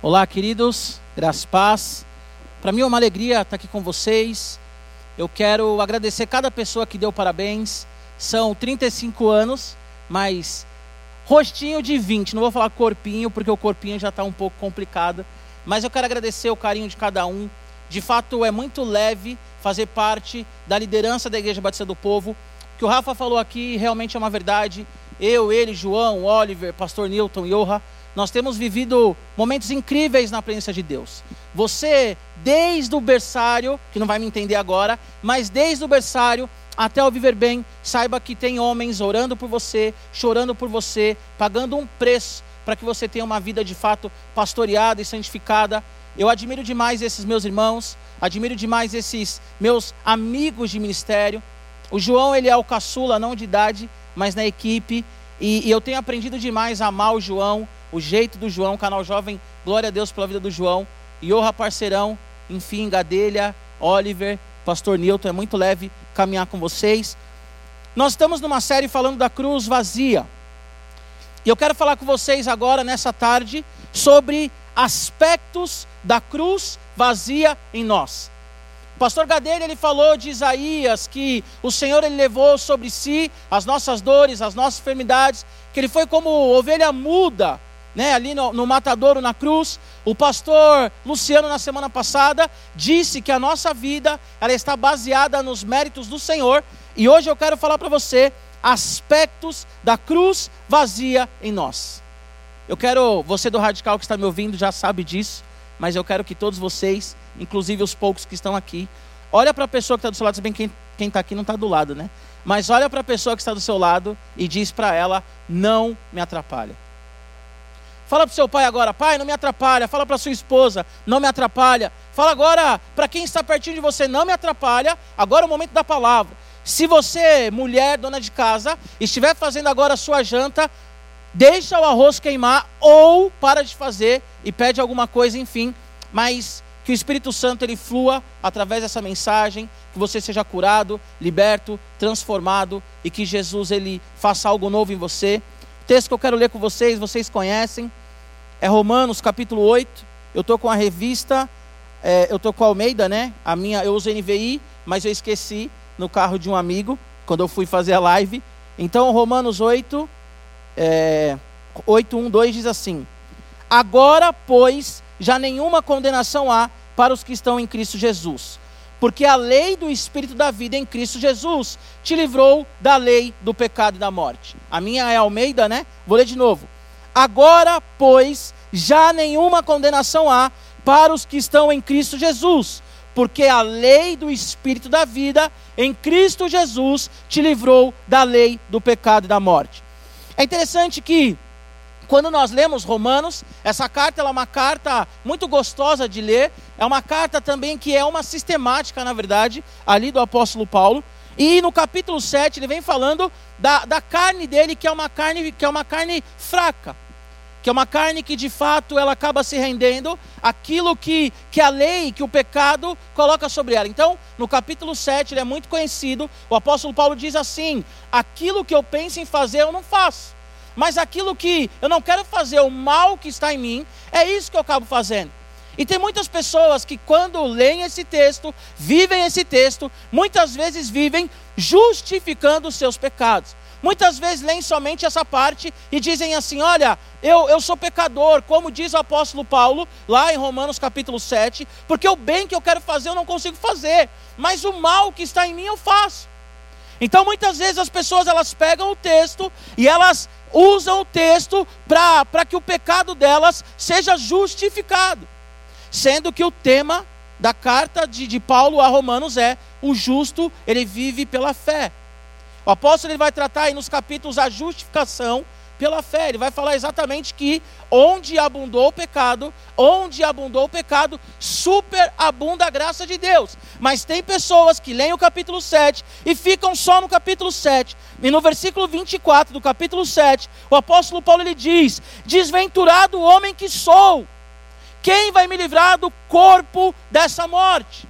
Olá, queridos, graças paz. Para mim é uma alegria estar aqui com vocês. Eu quero agradecer cada pessoa que deu parabéns. São 35 anos, mas rostinho de 20. Não vou falar corpinho, porque o corpinho já está um pouco complicado. Mas eu quero agradecer o carinho de cada um. De fato, é muito leve fazer parte da liderança da Igreja Batista do Povo. O que o Rafa falou aqui realmente é uma verdade. Eu, ele, João, Oliver, Pastor Newton, Yoha nós temos vivido momentos incríveis na presença de Deus. Você, desde o berçário, que não vai me entender agora, mas desde o berçário até o viver bem, saiba que tem homens orando por você, chorando por você, pagando um preço para que você tenha uma vida de fato pastoreada e santificada. Eu admiro demais esses meus irmãos, admiro demais esses meus amigos de ministério. O João, ele é o caçula, não de idade, mas na equipe. E, e eu tenho aprendido demais a amar o João, o jeito do João, canal jovem, glória a Deus pela vida do João. Iorra parceirão, enfim, Gadelha, Oliver, Pastor Newton, é muito leve caminhar com vocês. Nós estamos numa série falando da cruz vazia. E eu quero falar com vocês agora, nessa tarde, sobre aspectos da cruz vazia em nós. O pastor Gadelha ele falou de Isaías que o Senhor ele levou sobre si as nossas dores, as nossas enfermidades, que ele foi como ovelha muda né, ali no, no matadouro na cruz. O pastor Luciano, na semana passada, disse que a nossa vida ela está baseada nos méritos do Senhor. E hoje eu quero falar para você aspectos da cruz vazia em nós. Eu quero, você do radical que está me ouvindo já sabe disso, mas eu quero que todos vocês, inclusive os poucos que estão aqui, olha para a pessoa que está do seu lado, se bem quem está aqui não está do lado, né? Mas olha para a pessoa que está do seu lado e diz para ela: não me atrapalha. Fala para o seu pai agora, pai, não me atrapalha. Fala para sua esposa, não me atrapalha. Fala agora para quem está pertinho de você, não me atrapalha. Agora é o momento da palavra. Se você, mulher, dona de casa, estiver fazendo agora a sua janta, deixa o arroz queimar ou para de fazer e pede alguma coisa, enfim. Mas que o Espírito Santo ele flua através dessa mensagem, que você seja curado, liberto, transformado e que Jesus ele faça algo novo em você. Texto que eu quero ler com vocês, vocês conhecem, é Romanos capítulo 8. Eu estou com a revista, é, eu estou com a Almeida, né? A minha, eu uso NVI, mas eu esqueci no carro de um amigo, quando eu fui fazer a live. Então, Romanos 8, é, 8, 1, 2 diz assim: Agora, pois, já nenhuma condenação há para os que estão em Cristo Jesus. Porque a lei do Espírito da vida em Cristo Jesus te livrou da lei do pecado e da morte. A minha é Almeida, né? Vou ler de novo. Agora, pois, já nenhuma condenação há para os que estão em Cristo Jesus, porque a lei do Espírito da vida em Cristo Jesus te livrou da lei do pecado e da morte. É interessante que quando nós lemos Romanos, essa carta é uma carta muito gostosa de ler, é uma carta também que é uma sistemática, na verdade, ali do apóstolo Paulo. E no capítulo 7 ele vem falando da, da carne dele, que é uma carne, que é uma carne fraca que é uma carne que de fato ela acaba se rendendo aquilo que, que a lei, que o pecado coloca sobre ela. Então, no capítulo 7, ele é muito conhecido, o apóstolo Paulo diz assim: aquilo que eu penso em fazer eu não faço, mas aquilo que eu não quero fazer, o mal que está em mim, é isso que eu acabo fazendo. E tem muitas pessoas que, quando leem esse texto, vivem esse texto, muitas vezes vivem justificando os seus pecados. Muitas vezes leem somente essa parte e dizem assim: Olha, eu, eu sou pecador, como diz o apóstolo Paulo, lá em Romanos capítulo 7, porque o bem que eu quero fazer eu não consigo fazer, mas o mal que está em mim eu faço. Então muitas vezes as pessoas elas pegam o texto e elas usam o texto para que o pecado delas seja justificado, sendo que o tema da carta de, de Paulo a Romanos é: o justo ele vive pela fé. O apóstolo ele vai tratar aí nos capítulos a justificação pela fé. Ele vai falar exatamente que onde abundou o pecado, onde abundou o pecado, superabunda a graça de Deus. Mas tem pessoas que leem o capítulo 7 e ficam só no capítulo 7. E no versículo 24 do capítulo 7, o apóstolo Paulo ele diz: Desventurado o homem que sou, quem vai me livrar do corpo dessa morte?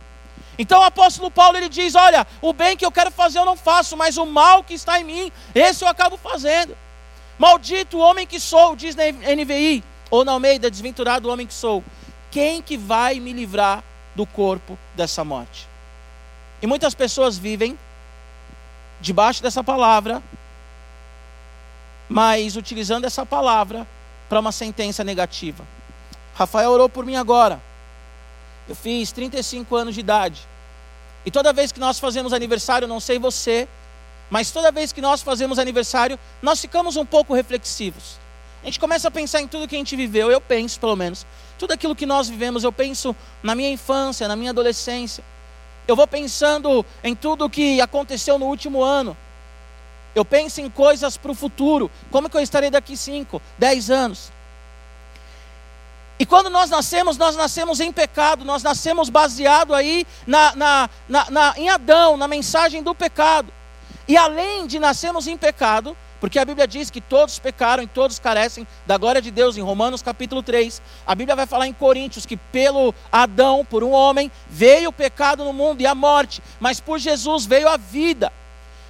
Então o apóstolo Paulo ele diz: Olha, o bem que eu quero fazer eu não faço, mas o mal que está em mim, esse eu acabo fazendo. Maldito o homem que sou, diz na NVI. Ou na Almeida, desventurado homem que sou, quem que vai me livrar do corpo dessa morte? E muitas pessoas vivem debaixo dessa palavra, mas utilizando essa palavra para uma sentença negativa. Rafael orou por mim agora. Eu fiz 35 anos de idade. E toda vez que nós fazemos aniversário, não sei você, mas toda vez que nós fazemos aniversário, nós ficamos um pouco reflexivos. A gente começa a pensar em tudo que a gente viveu, eu penso pelo menos. Tudo aquilo que nós vivemos, eu penso na minha infância, na minha adolescência. Eu vou pensando em tudo que aconteceu no último ano. Eu penso em coisas para o futuro. Como que eu estarei daqui 5, 10 anos? E quando nós nascemos, nós nascemos em pecado, nós nascemos baseado aí na, na, na, na, em Adão, na mensagem do pecado. E além de nascermos em pecado, porque a Bíblia diz que todos pecaram e todos carecem da glória de Deus, em Romanos capítulo 3. A Bíblia vai falar em Coríntios que pelo Adão, por um homem, veio o pecado no mundo e a morte, mas por Jesus veio a vida.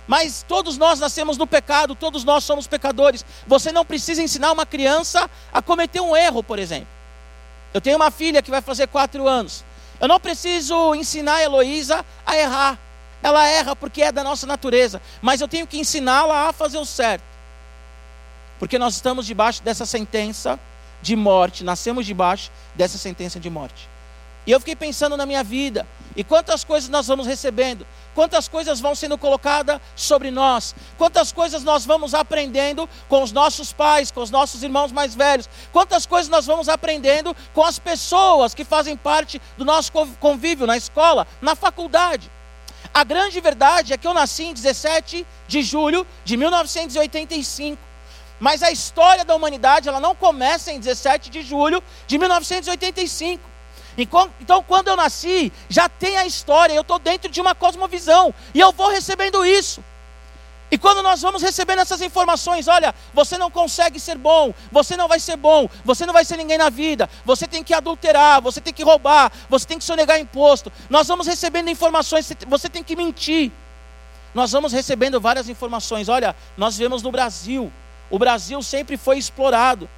Mas todos nós nascemos no pecado, todos nós somos pecadores. Você não precisa ensinar uma criança a cometer um erro, por exemplo. Eu tenho uma filha que vai fazer quatro anos. Eu não preciso ensinar a Heloísa a errar. Ela erra porque é da nossa natureza. Mas eu tenho que ensiná-la a fazer o certo. Porque nós estamos debaixo dessa sentença de morte. Nascemos debaixo dessa sentença de morte. E eu fiquei pensando na minha vida. E quantas coisas nós vamos recebendo, quantas coisas vão sendo colocadas sobre nós, quantas coisas nós vamos aprendendo com os nossos pais, com os nossos irmãos mais velhos, quantas coisas nós vamos aprendendo com as pessoas que fazem parte do nosso convívio na escola, na faculdade. A grande verdade é que eu nasci em 17 de julho de 1985. Mas a história da humanidade ela não começa em 17 de julho de 1985. Então, quando eu nasci, já tem a história, eu estou dentro de uma cosmovisão, e eu vou recebendo isso. E quando nós vamos recebendo essas informações, olha, você não consegue ser bom, você não vai ser bom, você não vai ser ninguém na vida, você tem que adulterar, você tem que roubar, você tem que sonegar imposto. Nós vamos recebendo informações, você tem que mentir. Nós vamos recebendo várias informações. Olha, nós vivemos no Brasil. O Brasil sempre foi explorado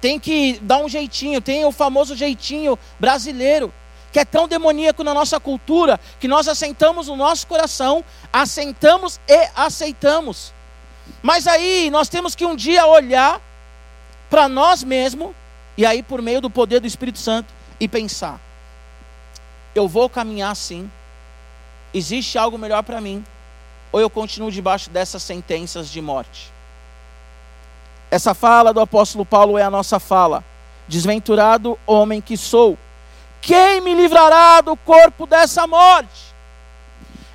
tem que dar um jeitinho, tem o famoso jeitinho brasileiro, que é tão demoníaco na nossa cultura, que nós assentamos no nosso coração, assentamos e aceitamos. Mas aí nós temos que um dia olhar para nós mesmos, e aí por meio do poder do Espírito Santo, e pensar: eu vou caminhar assim, existe algo melhor para mim, ou eu continuo debaixo dessas sentenças de morte? Essa fala do apóstolo Paulo é a nossa fala. Desventurado homem que sou, quem me livrará do corpo dessa morte?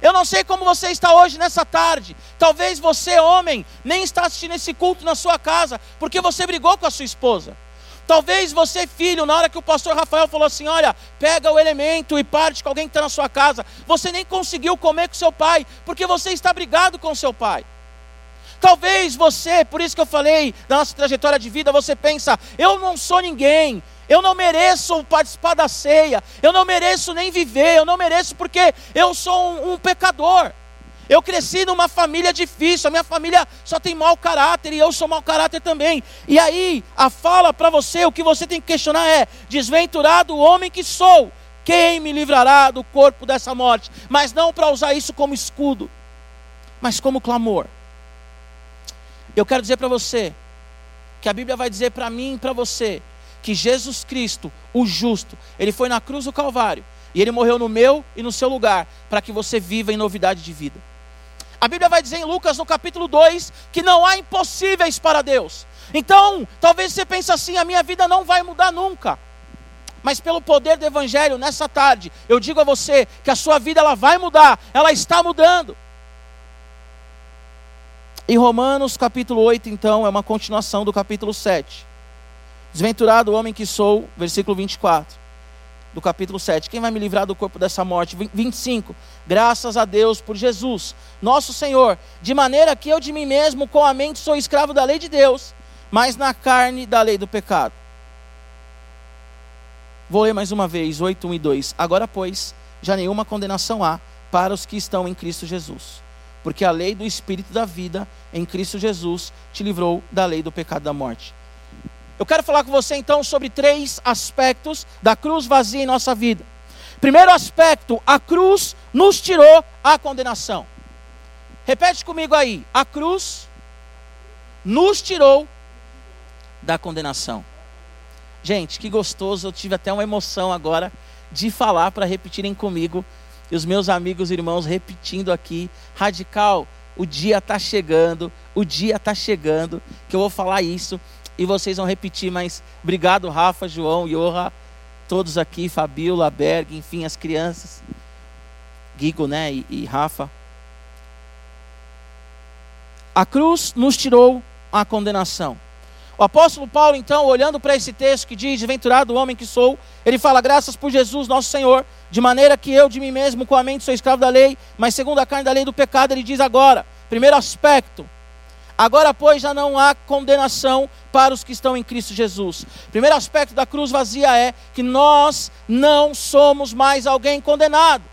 Eu não sei como você está hoje nessa tarde. Talvez você, homem, nem está assistindo esse culto na sua casa, porque você brigou com a sua esposa. Talvez você, filho, na hora que o pastor Rafael falou assim: olha, pega o elemento e parte com alguém que está na sua casa, você nem conseguiu comer com seu pai, porque você está brigado com seu pai. Talvez você, por isso que eu falei da nossa trajetória de vida, você pensa, eu não sou ninguém, eu não mereço participar da ceia, eu não mereço nem viver, eu não mereço porque eu sou um, um pecador. Eu cresci numa família difícil, a minha família só tem mau caráter e eu sou mau caráter também. E aí, a fala para você, o que você tem que questionar é: desventurado o homem que sou, quem me livrará do corpo dessa morte? Mas não para usar isso como escudo, mas como clamor. Eu quero dizer para você que a Bíblia vai dizer para mim e para você que Jesus Cristo, o justo, ele foi na cruz do Calvário e ele morreu no meu e no seu lugar para que você viva em novidade de vida. A Bíblia vai dizer em Lucas no capítulo 2 que não há impossíveis para Deus. Então, talvez você pense assim: a minha vida não vai mudar nunca. Mas pelo poder do evangelho nessa tarde, eu digo a você que a sua vida ela vai mudar, ela está mudando. Em Romanos capítulo 8, então, é uma continuação do capítulo 7. Desventurado o homem que sou, versículo 24, do capítulo 7. Quem vai me livrar do corpo dessa morte? 25. Graças a Deus por Jesus, nosso Senhor, de maneira que eu de mim mesmo, com a mente, sou escravo da lei de Deus, mas na carne da lei do pecado. Vou ler mais uma vez, 8, 1 e 2. Agora, pois, já nenhuma condenação há para os que estão em Cristo Jesus porque a lei do Espírito da vida em Cristo Jesus te livrou da lei do pecado da morte. Eu quero falar com você então sobre três aspectos da cruz vazia em nossa vida. Primeiro aspecto, a cruz nos tirou a condenação. Repete comigo aí: a cruz nos tirou da condenação. Gente, que gostoso, eu tive até uma emoção agora de falar para repetirem comigo e os meus amigos e irmãos repetindo aqui, radical, o dia está chegando, o dia está chegando, que eu vou falar isso e vocês vão repetir, mas obrigado Rafa, João, Joha, todos aqui, Fabiola, Berg, enfim, as crianças, Guigo, né, e, e Rafa. A cruz nos tirou a condenação. O apóstolo Paulo, então, olhando para esse texto que diz: Venturado o homem que sou, ele fala: Graças por Jesus, nosso Senhor, de maneira que eu de mim mesmo, com a mente, sou escravo da lei, mas segundo a carne da lei do pecado, ele diz agora: primeiro aspecto, agora, pois, já não há condenação para os que estão em Cristo Jesus. Primeiro aspecto da cruz vazia é que nós não somos mais alguém condenado.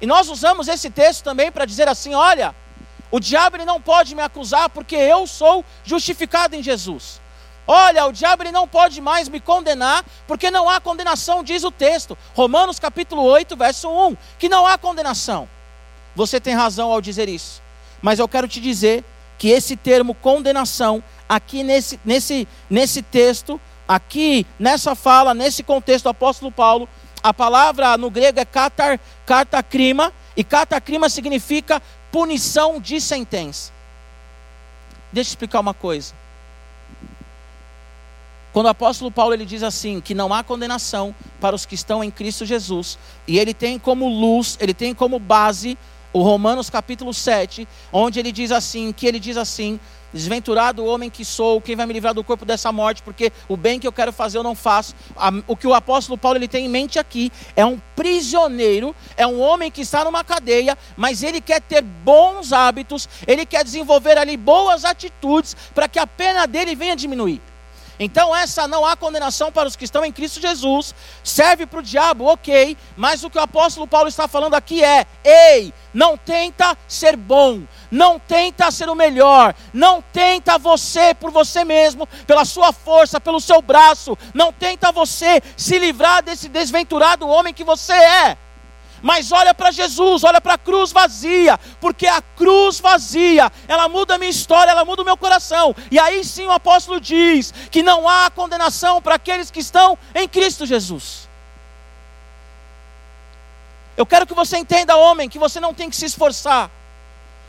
E nós usamos esse texto também para dizer assim: olha o diabo ele não pode me acusar porque eu sou justificado em Jesus. Olha, o diabo ele não pode mais me condenar porque não há condenação, diz o texto. Romanos capítulo 8, verso 1, que não há condenação. Você tem razão ao dizer isso. Mas eu quero te dizer que esse termo condenação, aqui nesse, nesse, nesse texto, aqui nessa fala, nesse contexto do apóstolo Paulo, a palavra no grego é katar, katakrima, e katakrima significa punição de sentença. Deixa eu explicar uma coisa. Quando o apóstolo Paulo ele diz assim que não há condenação para os que estão em Cristo Jesus, e ele tem como luz, ele tem como base o Romanos capítulo 7, onde ele diz assim, que ele diz assim: Desventurado o homem que sou, quem vai me livrar do corpo dessa morte, porque o bem que eu quero fazer eu não faço. O que o apóstolo Paulo ele tem em mente aqui é um prisioneiro, é um homem que está numa cadeia, mas ele quer ter bons hábitos, ele quer desenvolver ali boas atitudes para que a pena dele venha diminuir. Então, essa não há condenação para os que estão em Cristo Jesus, serve para o diabo, ok, mas o que o apóstolo Paulo está falando aqui é: ei, não tenta ser bom, não tenta ser o melhor, não tenta você por você mesmo, pela sua força, pelo seu braço, não tenta você se livrar desse desventurado homem que você é. Mas olha para Jesus, olha para a cruz vazia, porque a cruz vazia, ela muda a minha história, ela muda o meu coração. E aí sim o apóstolo diz que não há condenação para aqueles que estão em Cristo Jesus. Eu quero que você entenda, homem, que você não tem que se esforçar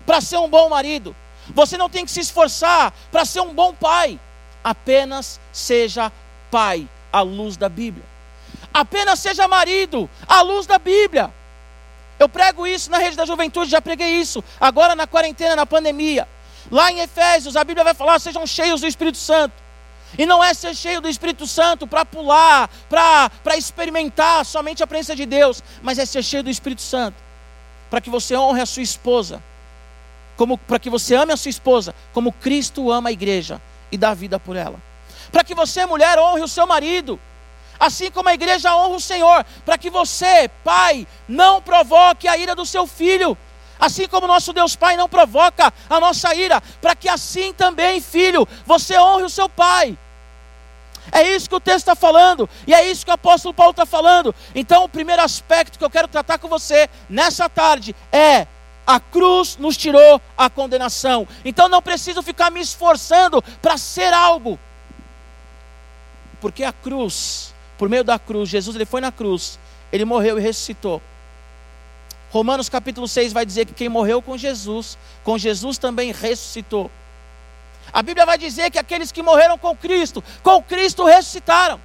para ser um bom marido, você não tem que se esforçar para ser um bom pai, apenas seja pai à luz da Bíblia. Apenas seja marido à luz da Bíblia. Eu prego isso na rede da juventude, já preguei isso, agora na quarentena, na pandemia. Lá em Efésios, a Bíblia vai falar: sejam cheios do Espírito Santo. E não é ser cheio do Espírito Santo para pular, para experimentar somente a presença de Deus, mas é ser cheio do Espírito Santo, para que você honre a sua esposa, como para que você ame a sua esposa, como Cristo ama a igreja e dá vida por ela. Para que você, mulher, honre o seu marido, assim como a igreja honra o Senhor, para que você, pai, não provoque a ira do seu filho, assim como nosso Deus Pai não provoca a nossa ira, para que assim também, filho, você honre o seu pai. É isso que o texto está falando, e é isso que o apóstolo Paulo está falando. Então, o primeiro aspecto que eu quero tratar com você nessa tarde é a cruz nos tirou a condenação. Então não preciso ficar me esforçando para ser algo. Porque a cruz por meio da cruz, Jesus ele foi na cruz, ele morreu e ressuscitou. Romanos capítulo 6 vai dizer que quem morreu com Jesus, com Jesus também ressuscitou. A Bíblia vai dizer que aqueles que morreram com Cristo, com Cristo ressuscitaram.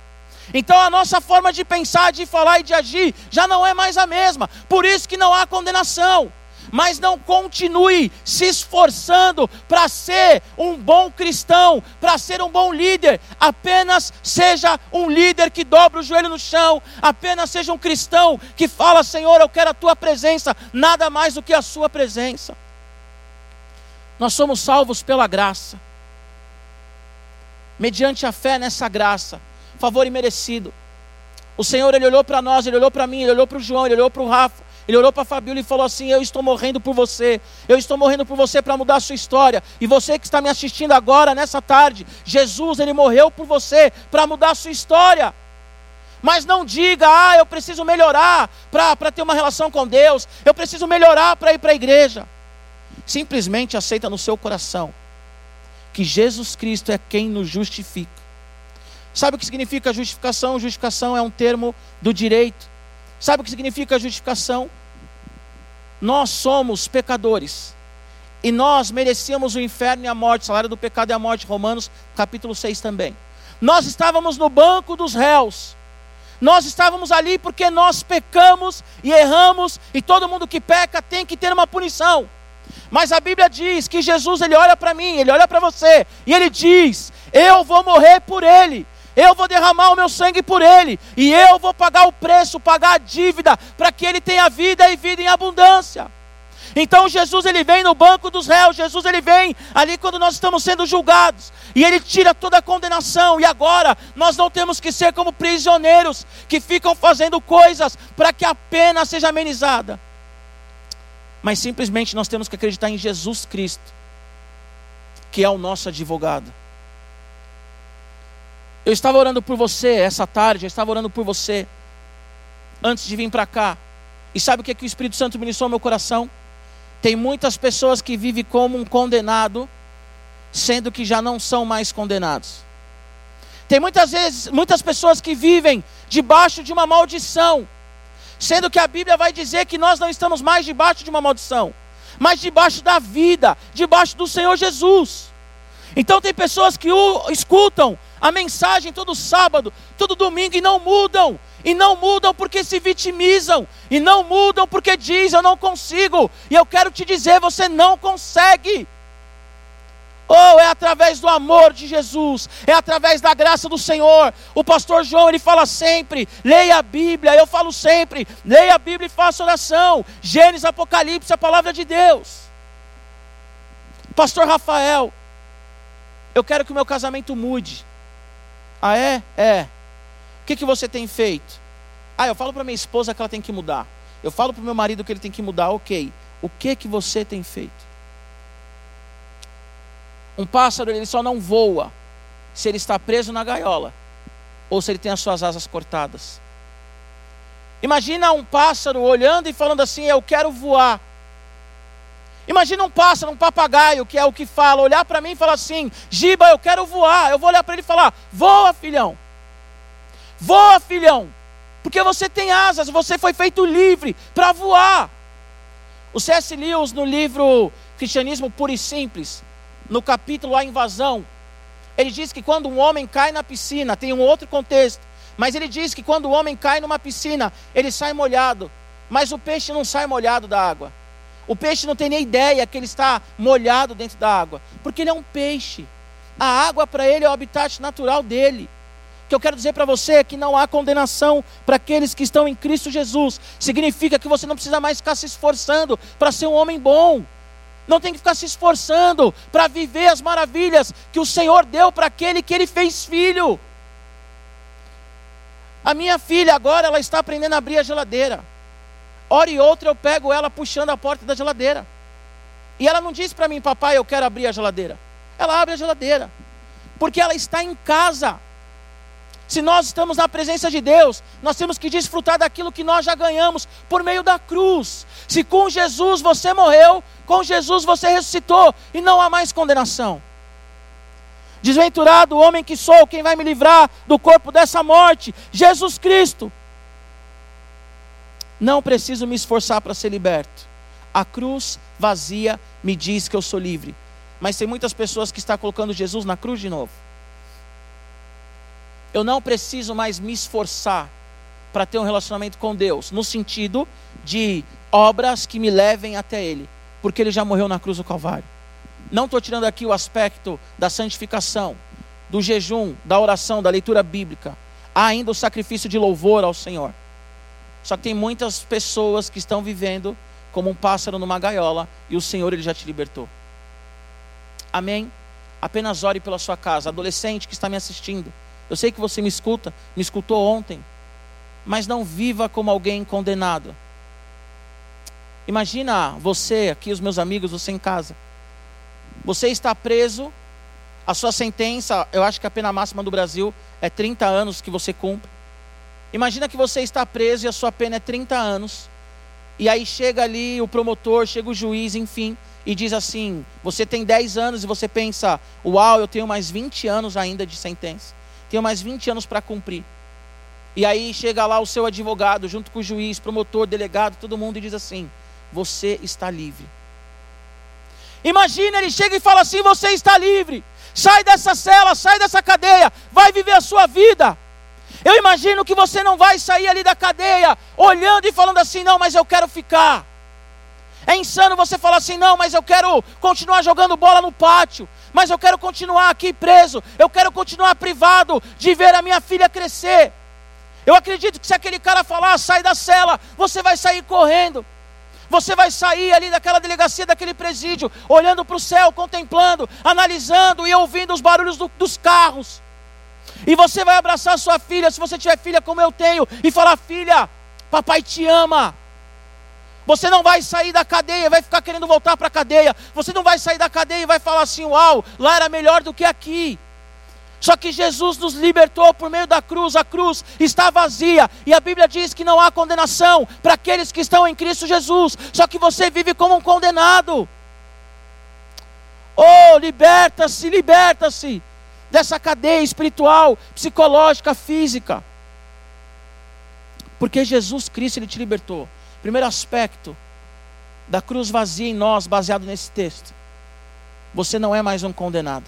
Então a nossa forma de pensar, de falar e de agir já não é mais a mesma. Por isso que não há condenação mas não continue se esforçando para ser um bom cristão, para ser um bom líder. Apenas seja um líder que dobra o joelho no chão, apenas seja um cristão que fala: Senhor, eu quero a tua presença, nada mais do que a sua presença. Nós somos salvos pela graça, mediante a fé nessa graça, favor imerecido. O Senhor, Ele olhou para nós, Ele olhou para mim, Ele olhou para o João, Ele olhou para o Rafa, Ele orou para Fabíola e falou assim: Eu estou morrendo por você. Eu estou morrendo por você para mudar a sua história. E você que está me assistindo agora, nessa tarde, Jesus, ele morreu por você para mudar a sua história. Mas não diga, ah, eu preciso melhorar para ter uma relação com Deus, eu preciso melhorar para ir para a igreja. Simplesmente aceita no seu coração que Jesus Cristo é quem nos justifica. Sabe o que significa justificação? Justificação é um termo do direito. Sabe o que significa justificação? Nós somos pecadores. E nós merecíamos o inferno e a morte, o salário do pecado e a morte, Romanos capítulo 6 também. Nós estávamos no banco dos réus. Nós estávamos ali porque nós pecamos e erramos, e todo mundo que peca tem que ter uma punição. Mas a Bíblia diz que Jesus ele olha para mim, ele olha para você, e ele diz: Eu vou morrer por ele. Eu vou derramar o meu sangue por ele, e eu vou pagar o preço, pagar a dívida, para que ele tenha vida e vida em abundância. Então Jesus ele vem no banco dos réus, Jesus ele vem ali quando nós estamos sendo julgados, e ele tira toda a condenação, e agora nós não temos que ser como prisioneiros que ficam fazendo coisas para que a pena seja amenizada. Mas simplesmente nós temos que acreditar em Jesus Cristo, que é o nosso advogado. Eu estava orando por você essa tarde, eu estava orando por você antes de vir para cá. E sabe o que, é que o Espírito Santo ministrou ao meu coração? Tem muitas pessoas que vivem como um condenado, sendo que já não são mais condenados. Tem muitas vezes, muitas pessoas que vivem debaixo de uma maldição, sendo que a Bíblia vai dizer que nós não estamos mais debaixo de uma maldição, mas debaixo da vida, debaixo do Senhor Jesus. Então tem pessoas que o escutam a mensagem todo sábado, todo domingo e não mudam. E não mudam porque se vitimizam. E não mudam porque diz eu não consigo. E eu quero te dizer, você não consegue. Ou oh, é através do amor de Jesus, é através da graça do Senhor. O pastor João ele fala sempre: leia a Bíblia. Eu falo sempre: leia a Bíblia e faça oração. Gênesis, Apocalipse, a palavra de Deus. Pastor Rafael, eu quero que o meu casamento mude. Ah, é? É. O que, que você tem feito? Ah, eu falo para minha esposa que ela tem que mudar. Eu falo para o meu marido que ele tem que mudar. Ok. O que, que você tem feito? Um pássaro ele só não voa se ele está preso na gaiola ou se ele tem as suas asas cortadas. Imagina um pássaro olhando e falando assim: Eu quero voar. Imagina um pássaro, um papagaio, que é o que fala, olhar para mim e falar assim: Giba, eu quero voar. Eu vou olhar para ele e falar: Voa, filhão. Voa, filhão. Porque você tem asas, você foi feito livre para voar. O C.S. Lewis, no livro Cristianismo Puro e Simples, no capítulo A Invasão, ele diz que quando um homem cai na piscina, tem um outro contexto, mas ele diz que quando o homem cai numa piscina, ele sai molhado, mas o peixe não sai molhado da água. O peixe não tem nem ideia que ele está molhado dentro da água, porque ele é um peixe. A água para ele é o habitat natural dele. O que eu quero dizer para você é que não há condenação para aqueles que estão em Cristo Jesus. Significa que você não precisa mais ficar se esforçando para ser um homem bom. Não tem que ficar se esforçando para viver as maravilhas que o Senhor deu para aquele que ele fez filho. A minha filha agora ela está aprendendo a abrir a geladeira. Hora e outra eu pego ela puxando a porta da geladeira. E ela não diz para mim, papai, eu quero abrir a geladeira. Ela abre a geladeira. Porque ela está em casa. Se nós estamos na presença de Deus, nós temos que desfrutar daquilo que nós já ganhamos por meio da cruz. Se com Jesus você morreu, com Jesus você ressuscitou e não há mais condenação. Desventurado o homem que sou, quem vai me livrar do corpo dessa morte? Jesus Cristo. Não preciso me esforçar para ser liberto. A cruz vazia me diz que eu sou livre. Mas tem muitas pessoas que estão colocando Jesus na cruz de novo. Eu não preciso mais me esforçar para ter um relacionamento com Deus, no sentido de obras que me levem até Ele, porque Ele já morreu na cruz do Calvário. Não estou tirando aqui o aspecto da santificação, do jejum, da oração, da leitura bíblica. Há ainda o sacrifício de louvor ao Senhor. Só que tem muitas pessoas que estão vivendo como um pássaro numa gaiola e o Senhor ele já te libertou. Amém? Apenas ore pela sua casa, adolescente que está me assistindo. Eu sei que você me escuta, me escutou ontem, mas não viva como alguém condenado. Imagina você aqui, os meus amigos, você em casa. Você está preso, a sua sentença, eu acho que a pena máxima do Brasil é 30 anos que você cumpre. Imagina que você está preso e a sua pena é 30 anos. E aí chega ali o promotor, chega o juiz, enfim, e diz assim: você tem 10 anos e você pensa, uau, eu tenho mais 20 anos ainda de sentença. Tenho mais 20 anos para cumprir. E aí chega lá o seu advogado, junto com o juiz, promotor, delegado, todo mundo, e diz assim: você está livre. Imagina, ele chega e fala assim: você está livre. Sai dessa cela, sai dessa cadeia, vai viver a sua vida. Eu imagino que você não vai sair ali da cadeia olhando e falando assim: não, mas eu quero ficar. É insano você falar assim: não, mas eu quero continuar jogando bola no pátio, mas eu quero continuar aqui preso, eu quero continuar privado de ver a minha filha crescer. Eu acredito que se aquele cara falar, sai da cela, você vai sair correndo. Você vai sair ali daquela delegacia, daquele presídio, olhando para o céu, contemplando, analisando e ouvindo os barulhos do, dos carros. E você vai abraçar sua filha, se você tiver filha como eu tenho, e falar: Filha, papai te ama. Você não vai sair da cadeia, vai ficar querendo voltar para a cadeia. Você não vai sair da cadeia e vai falar assim: Uau, lá era melhor do que aqui. Só que Jesus nos libertou por meio da cruz, a cruz está vazia, e a Bíblia diz que não há condenação para aqueles que estão em Cristo Jesus, só que você vive como um condenado. Oh, liberta-se, liberta-se dessa cadeia espiritual, psicológica, física. Porque Jesus Cristo ele te libertou. Primeiro aspecto da cruz vazia em nós, baseado nesse texto. Você não é mais um condenado.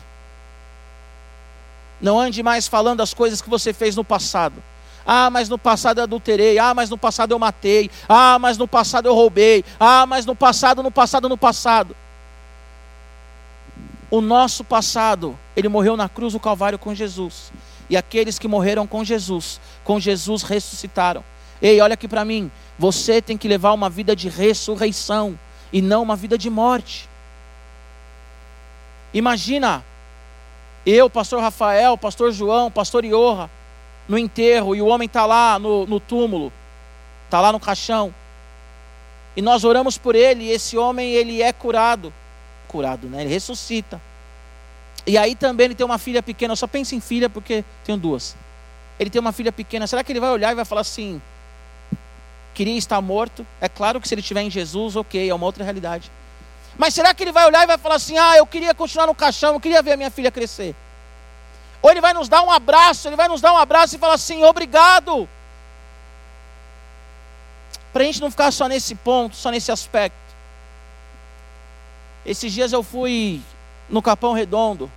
Não ande mais falando as coisas que você fez no passado. Ah, mas no passado eu adulterei. Ah, mas no passado eu matei. Ah, mas no passado eu roubei. Ah, mas no passado, no passado, no passado. O nosso passado, ele morreu na cruz do Calvário com Jesus. E aqueles que morreram com Jesus, com Jesus ressuscitaram. Ei, olha aqui para mim. Você tem que levar uma vida de ressurreição e não uma vida de morte. Imagina eu, pastor Rafael, pastor João, pastor Iorra, no enterro, e o homem está lá no, no túmulo, está lá no caixão. E nós oramos por ele, e esse homem ele é curado. Curado, né? Ele ressuscita. E aí também ele tem uma filha pequena, eu só penso em filha porque tenho duas. Ele tem uma filha pequena, será que ele vai olhar e vai falar assim: queria estar morto? É claro que se ele estiver em Jesus, ok, é uma outra realidade. Mas será que ele vai olhar e vai falar assim: ah, eu queria continuar no caixão, eu queria ver a minha filha crescer? Ou ele vai nos dar um abraço, ele vai nos dar um abraço e falar assim: obrigado. Para a gente não ficar só nesse ponto, só nesse aspecto. Esses dias eu fui no Capão Redondo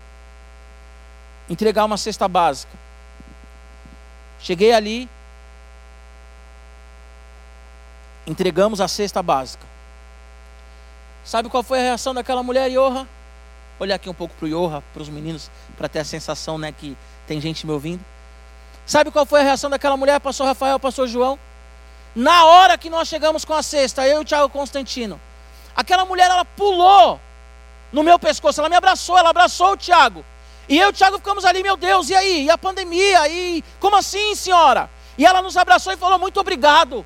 entregar uma cesta básica. Cheguei ali, entregamos a cesta básica. Sabe qual foi a reação daquela mulher, Iorra? Olhar aqui um pouco para o Iorra, para os meninos, para ter a sensação né, que tem gente me ouvindo. Sabe qual foi a reação daquela mulher, pastor Rafael, pastor João? Na hora que nós chegamos com a cesta, eu e o Tiago Constantino, aquela mulher, ela pulou no meu pescoço, ela me abraçou, ela abraçou o Tiago. E eu e o Tiago ficamos ali, meu Deus, e aí? E a pandemia? E como assim, senhora? E ela nos abraçou e falou: muito obrigado.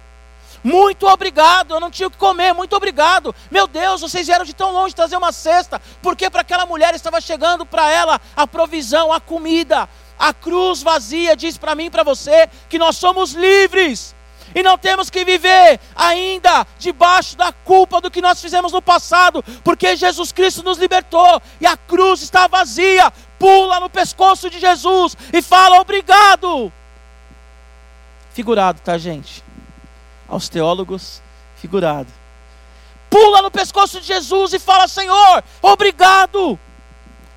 Muito obrigado, eu não tinha o que comer, muito obrigado. Meu Deus, vocês vieram de tão longe trazer uma cesta, porque para aquela mulher estava chegando para ela a provisão, a comida. A cruz vazia diz para mim e para você que nós somos livres. E não temos que viver ainda debaixo da culpa do que nós fizemos no passado, porque Jesus Cristo nos libertou e a cruz está vazia. Pula no pescoço de Jesus e fala obrigado. Figurado, tá, gente? aos teólogos figurado. Pula no pescoço de Jesus e fala: Senhor, obrigado.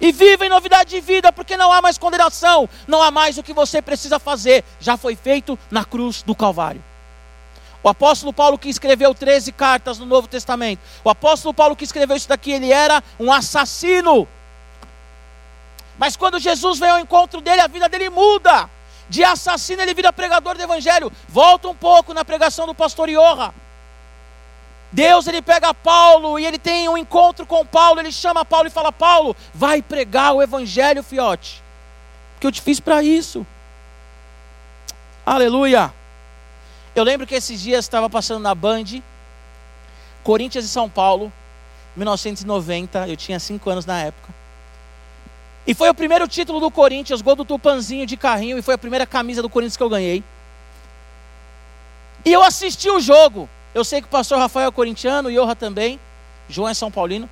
E viva em novidade de vida, porque não há mais condenação, não há mais o que você precisa fazer, já foi feito na cruz do Calvário. O apóstolo Paulo que escreveu 13 cartas no Novo Testamento, o apóstolo Paulo que escreveu isso daqui, ele era um assassino. Mas quando Jesus veio ao encontro dele, a vida dele muda. De assassino ele vira pregador do evangelho. Volta um pouco na pregação do pastor Iorra. Deus ele pega Paulo e ele tem um encontro com Paulo, ele chama Paulo e fala: "Paulo, vai pregar o evangelho, fiote. Que eu te fiz para isso." Aleluia. Eu lembro que esses dias estava passando na Band Corinthians e São Paulo, 1990, eu tinha 5 anos na época. E foi o primeiro título do Corinthians, gol do Tupanzinho de carrinho, e foi a primeira camisa do Corinthians que eu ganhei. E eu assisti o jogo. Eu sei que o pastor Rafael é corintiano, Iorra também. João é São Paulino.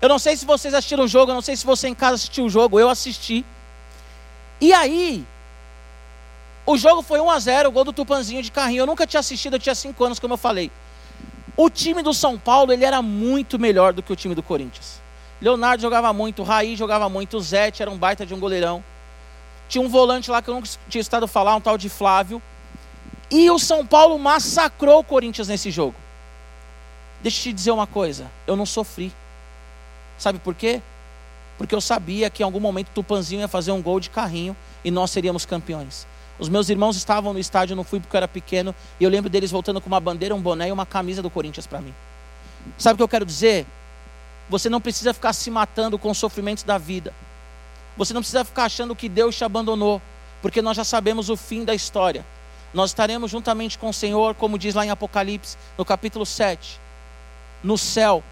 Eu não sei se vocês assistiram o jogo, eu não sei se você em casa assistiu o jogo, eu assisti. E aí, o jogo foi 1 a 0 o gol do Tupanzinho de carrinho. Eu nunca tinha assistido, eu tinha 5 anos, como eu falei. O time do São Paulo, ele era muito melhor do que o time do Corinthians. Leonardo jogava muito, Raí jogava muito, o Zete era um baita de um goleirão. Tinha um volante lá que eu nunca tinha estado falar, um tal de Flávio. E o São Paulo massacrou o Corinthians nesse jogo. Deixa eu te dizer uma coisa, eu não sofri. Sabe por quê? Porque eu sabia que em algum momento o Tupanzinho ia fazer um gol de carrinho e nós seríamos campeões. Os meus irmãos estavam no estádio, eu não fui porque eu era pequeno, e eu lembro deles voltando com uma bandeira, um boné e uma camisa do Corinthians para mim. Sabe o que eu quero dizer? Você não precisa ficar se matando com os sofrimentos da vida. Você não precisa ficar achando que Deus te abandonou, porque nós já sabemos o fim da história. Nós estaremos juntamente com o Senhor, como diz lá em Apocalipse, no capítulo 7, no céu,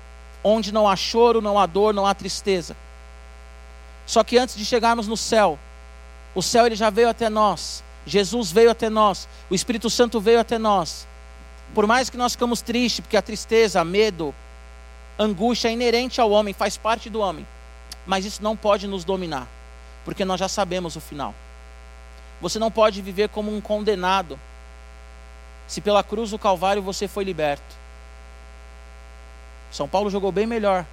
onde não há choro, não há dor, não há tristeza. Só que antes de chegarmos no céu, o céu ele já veio até nós. Jesus veio até nós, o Espírito Santo veio até nós. Por mais que nós ficamos tristes, porque a tristeza, medo, angústia é inerente ao homem, faz parte do homem. Mas isso não pode nos dominar, porque nós já sabemos o final. Você não pode viver como um condenado, se pela cruz do Calvário você foi liberto. São Paulo jogou bem melhor.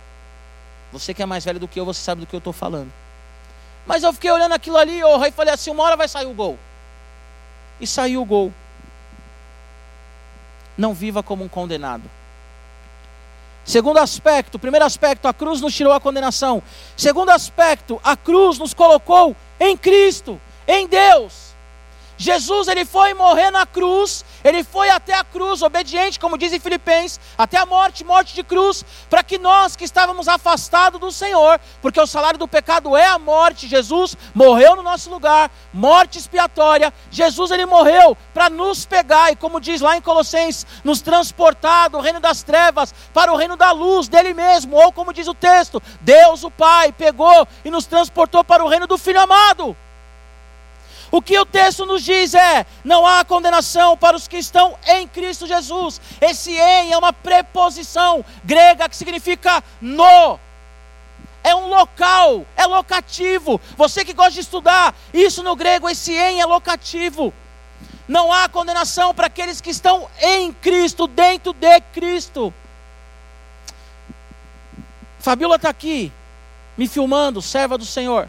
Você que é mais velho do que eu, você sabe do que eu estou falando. Mas eu fiquei olhando aquilo ali, oh, e falei assim: uma hora vai sair o gol e saiu o gol. Não viva como um condenado. Segundo aspecto, primeiro aspecto, a cruz nos tirou a condenação. Segundo aspecto, a cruz nos colocou em Cristo, em Deus. Jesus ele foi morrer na cruz, ele foi até a cruz, obediente, como diz em Filipenses, até a morte, morte de cruz, para que nós que estávamos afastados do Senhor, porque o salário do pecado é a morte, Jesus morreu no nosso lugar, morte expiatória. Jesus ele morreu para nos pegar e como diz lá em Colossenses, nos transportar do reino das trevas para o reino da luz dele mesmo, ou como diz o texto, Deus o Pai pegou e nos transportou para o reino do Filho amado. O que o texto nos diz é: não há condenação para os que estão em Cristo Jesus. Esse em é uma preposição grega que significa no. É um local, é locativo. Você que gosta de estudar, isso no grego, esse em é locativo. Não há condenação para aqueles que estão em Cristo, dentro de Cristo. Fabiola está aqui, me filmando, serva do Senhor.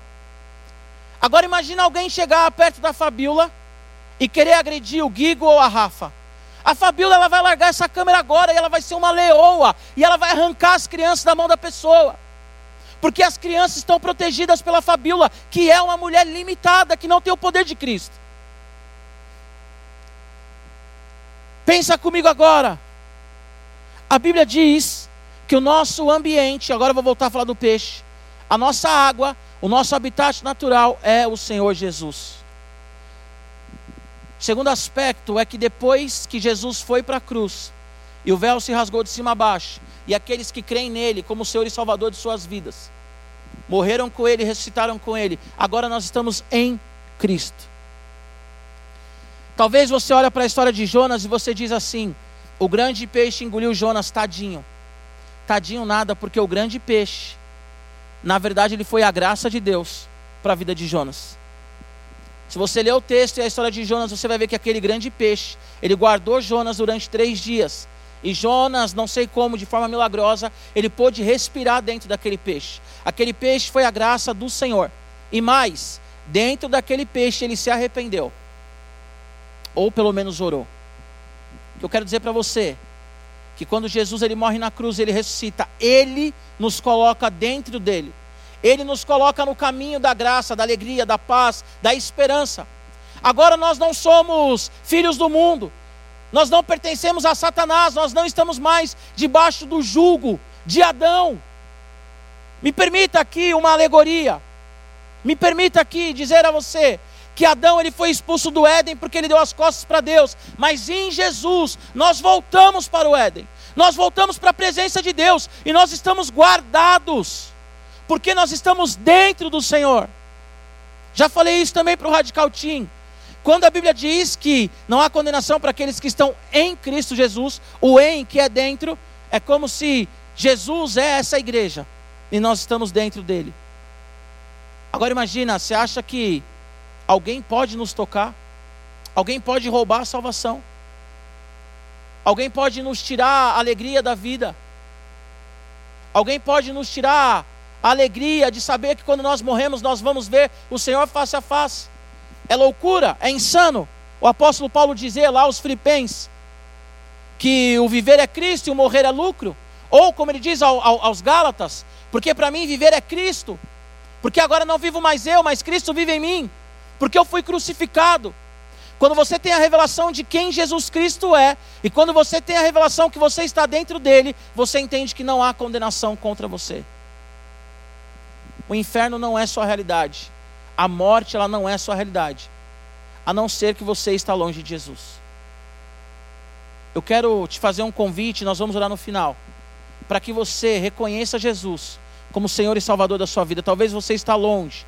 Agora imagina alguém chegar perto da Fabiola e querer agredir o Guigo ou a Rafa. A Fabiola ela vai largar essa câmera agora e ela vai ser uma leoa e ela vai arrancar as crianças da mão da pessoa. Porque as crianças estão protegidas pela Fabiola, que é uma mulher limitada, que não tem o poder de Cristo. Pensa comigo agora. A Bíblia diz que o nosso ambiente, agora eu vou voltar a falar do peixe, a nossa água o nosso habitat natural é o Senhor Jesus. Segundo aspecto é que depois que Jesus foi para a cruz, e o véu se rasgou de cima a baixo, e aqueles que creem nele como Senhor e Salvador de suas vidas, morreram com ele, ressuscitaram com ele, agora nós estamos em Cristo. Talvez você olhe para a história de Jonas e você diz assim: o grande peixe engoliu Jonas, tadinho. Tadinho nada, porque o grande peixe na verdade, ele foi a graça de Deus para a vida de Jonas. Se você ler o texto e a história de Jonas, você vai ver que aquele grande peixe, ele guardou Jonas durante três dias. E Jonas, não sei como, de forma milagrosa, ele pôde respirar dentro daquele peixe. Aquele peixe foi a graça do Senhor. E mais, dentro daquele peixe ele se arrependeu. Ou pelo menos orou. O que eu quero dizer para você que quando Jesus ele morre na cruz, ele ressuscita, ele nos coloca dentro dele. Ele nos coloca no caminho da graça, da alegria, da paz, da esperança. Agora nós não somos filhos do mundo. Nós não pertencemos a Satanás, nós não estamos mais debaixo do jugo de Adão. Me permita aqui uma alegoria. Me permita aqui dizer a você que Adão ele foi expulso do Éden porque ele deu as costas para Deus, mas em Jesus nós voltamos para o Éden. Nós voltamos para a presença de Deus e nós estamos guardados, porque nós estamos dentro do Senhor. Já falei isso também para o Radical Team. Quando a Bíblia diz que não há condenação para aqueles que estão em Cristo Jesus, o em que é dentro, é como se Jesus é essa igreja e nós estamos dentro dele. Agora imagina, você acha que alguém pode nos tocar? Alguém pode roubar a salvação? Alguém pode nos tirar a alegria da vida? Alguém pode nos tirar a alegria de saber que quando nós morremos nós vamos ver o Senhor face a face? É loucura, é insano. O apóstolo Paulo dizer lá aos Filipenses que o viver é Cristo e o morrer é lucro. Ou como ele diz ao, ao, aos Gálatas, porque para mim viver é Cristo. Porque agora não vivo mais eu, mas Cristo vive em mim. Porque eu fui crucificado. Quando você tem a revelação de quem Jesus Cristo é, e quando você tem a revelação que você está dentro dele, você entende que não há condenação contra você. O inferno não é sua realidade. A morte ela não é sua realidade, a não ser que você está longe de Jesus. Eu quero te fazer um convite, nós vamos orar no final, para que você reconheça Jesus como Senhor e Salvador da sua vida. Talvez você está longe.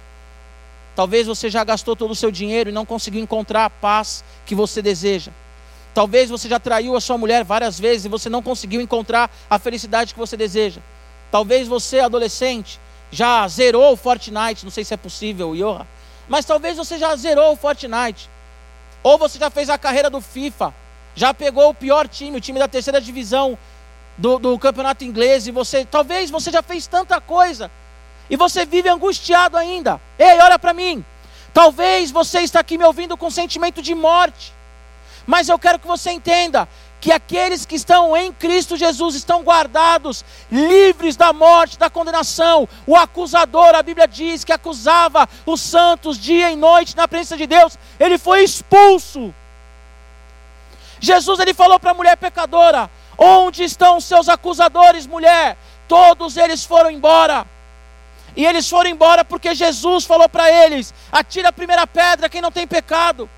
Talvez você já gastou todo o seu dinheiro e não conseguiu encontrar a paz que você deseja. Talvez você já traiu a sua mulher várias vezes e você não conseguiu encontrar a felicidade que você deseja. Talvez você, adolescente, já zerou o Fortnite, não sei se é possível, Yoha, mas talvez você já zerou o Fortnite. Ou você já fez a carreira do FIFA, já pegou o pior time, o time da terceira divisão do, do campeonato inglês, e você, talvez você já fez tanta coisa, e você vive angustiado ainda. Ei, olha para mim. Talvez você está aqui me ouvindo com sentimento de morte, mas eu quero que você entenda que aqueles que estão em Cristo Jesus estão guardados, livres da morte, da condenação. O acusador, a Bíblia diz que acusava os santos dia e noite na presença de Deus, ele foi expulso. Jesus ele falou para a mulher pecadora: Onde estão os seus acusadores, mulher? Todos eles foram embora. E eles foram embora porque Jesus falou para eles: Atira a primeira pedra quem não tem pecado.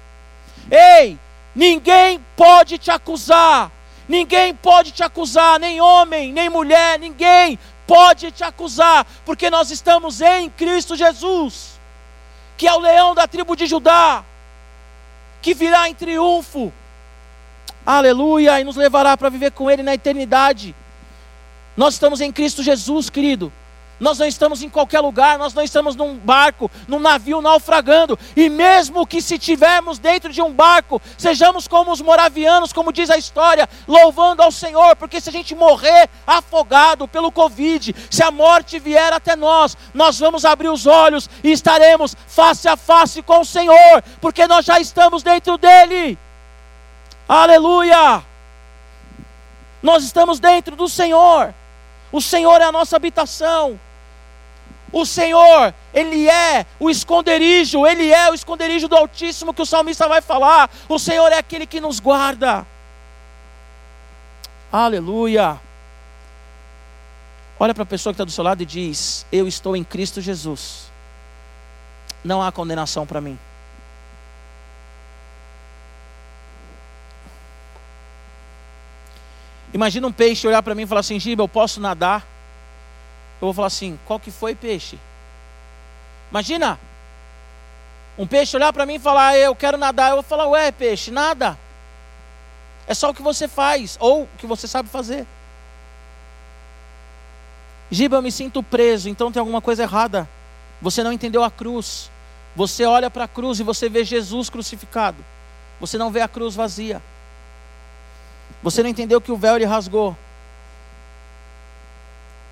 Ei, Ninguém pode te acusar. Ninguém pode te acusar, nem homem, nem mulher, ninguém pode te acusar, porque nós estamos em Cristo Jesus, que é o leão da tribo de Judá, que virá em triunfo. Aleluia, e nos levará para viver com ele na eternidade. Nós estamos em Cristo Jesus, querido. Nós não estamos em qualquer lugar, nós não estamos num barco, num navio naufragando. E mesmo que se tivermos dentro de um barco, sejamos como os moravianos, como diz a história, louvando ao Senhor, porque se a gente morrer afogado pelo Covid, se a morte vier até nós, nós vamos abrir os olhos e estaremos face a face com o Senhor, porque nós já estamos dentro dele. Aleluia! Nós estamos dentro do Senhor. O Senhor é a nossa habitação. O Senhor, Ele é o esconderijo, Ele é o esconderijo do Altíssimo que o salmista vai falar. O Senhor é aquele que nos guarda. Aleluia. Olha para a pessoa que está do seu lado e diz: Eu estou em Cristo Jesus. Não há condenação para mim. Imagina um peixe olhar para mim e falar assim: Giba, eu posso nadar? Eu vou falar assim: qual que foi peixe? Imagina, um peixe olhar para mim e falar: eu quero nadar. Eu vou falar: ué, peixe, nada. É só o que você faz, ou o que você sabe fazer. Giba, eu me sinto preso, então tem alguma coisa errada. Você não entendeu a cruz. Você olha para a cruz e você vê Jesus crucificado. Você não vê a cruz vazia. Você não entendeu que o véu ele rasgou.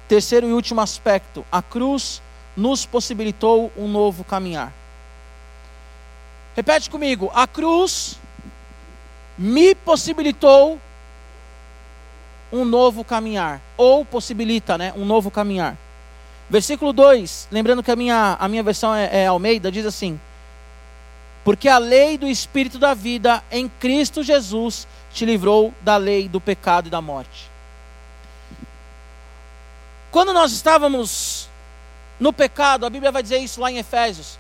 Terceiro e último aspecto: a cruz nos possibilitou um novo caminhar. Repete comigo: a cruz me possibilitou um novo caminhar, ou possibilita, né, um novo caminhar. Versículo 2, lembrando que a minha, a minha versão é, é Almeida, diz assim: Porque a lei do Espírito da vida em Cristo Jesus te livrou da lei do pecado e da morte. Quando nós estávamos no pecado, a Bíblia vai dizer isso lá em Efésios.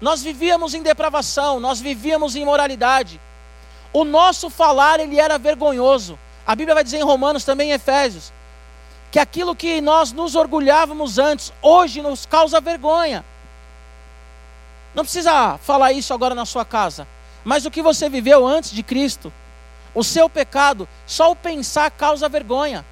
Nós vivíamos em depravação, nós vivíamos em imoralidade. O nosso falar ele era vergonhoso. A Bíblia vai dizer em Romanos, também em Efésios, que aquilo que nós nos orgulhávamos antes, hoje nos causa vergonha. Não precisa falar isso agora na sua casa, mas o que você viveu antes de Cristo, o seu pecado, só o pensar causa vergonha.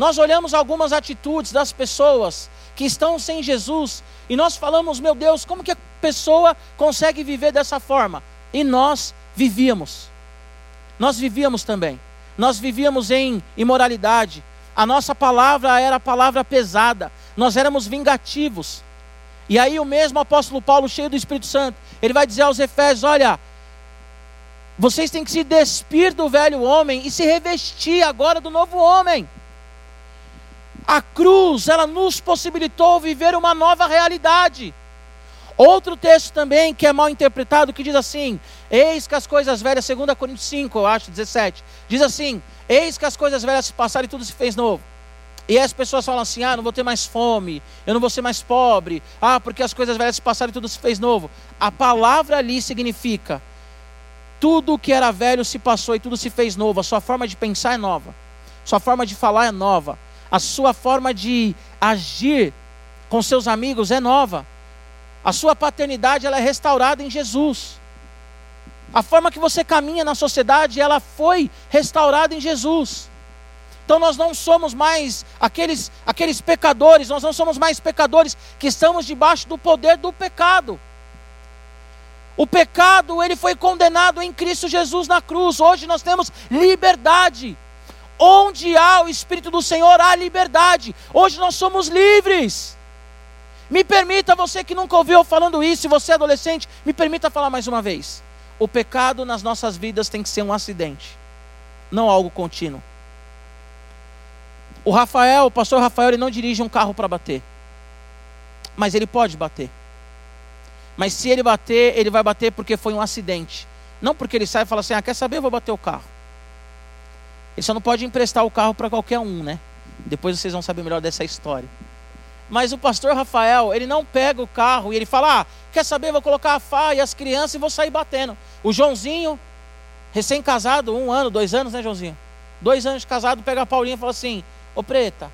Nós olhamos algumas atitudes das pessoas que estão sem Jesus e nós falamos, meu Deus, como que a pessoa consegue viver dessa forma? E nós vivíamos. Nós vivíamos também. Nós vivíamos em imoralidade. A nossa palavra era a palavra pesada. Nós éramos vingativos. E aí o mesmo apóstolo Paulo, cheio do Espírito Santo, ele vai dizer aos Efésios: olha, vocês têm que se despir do velho homem e se revestir agora do novo homem. A cruz, ela nos possibilitou viver uma nova realidade. Outro texto também que é mal interpretado, que diz assim: Eis que as coisas velhas, 2 Coríntios 5, eu acho, 17, diz assim: Eis que as coisas velhas se passaram e tudo se fez novo. E as pessoas falam assim: ah, não vou ter mais fome, eu não vou ser mais pobre, ah, porque as coisas velhas se passaram e tudo se fez novo. A palavra ali significa: tudo que era velho se passou e tudo se fez novo. A sua forma de pensar é nova, sua forma de falar é nova, a sua forma de agir com seus amigos é nova. A sua paternidade ela é restaurada em Jesus. A forma que você caminha na sociedade, ela foi restaurada em Jesus. Então nós não somos mais aqueles, aqueles pecadores, nós não somos mais pecadores que estamos debaixo do poder do pecado. O pecado, ele foi condenado em Cristo Jesus na cruz. Hoje nós temos liberdade. Onde há o Espírito do Senhor, há liberdade. Hoje nós somos livres. Me permita, você que nunca ouviu falando isso, você é adolescente, me permita falar mais uma vez. O pecado nas nossas vidas tem que ser um acidente, não algo contínuo. O Rafael, o pastor Rafael, ele não dirige um carro para bater. Mas ele pode bater. Mas se ele bater, ele vai bater porque foi um acidente. Não porque ele sai e fala assim: ah, quer saber, eu vou bater o carro. Ele só não pode emprestar o carro para qualquer um, né? Depois vocês vão saber melhor dessa história. Mas o pastor Rafael, ele não pega o carro e ele fala: ah, quer saber, vou colocar a Fá e as crianças e vou sair batendo. O Joãozinho, recém-casado, um ano, dois anos, né, Joãozinho? Dois anos de casado, pega a Paulinha e fala assim: Ô preta,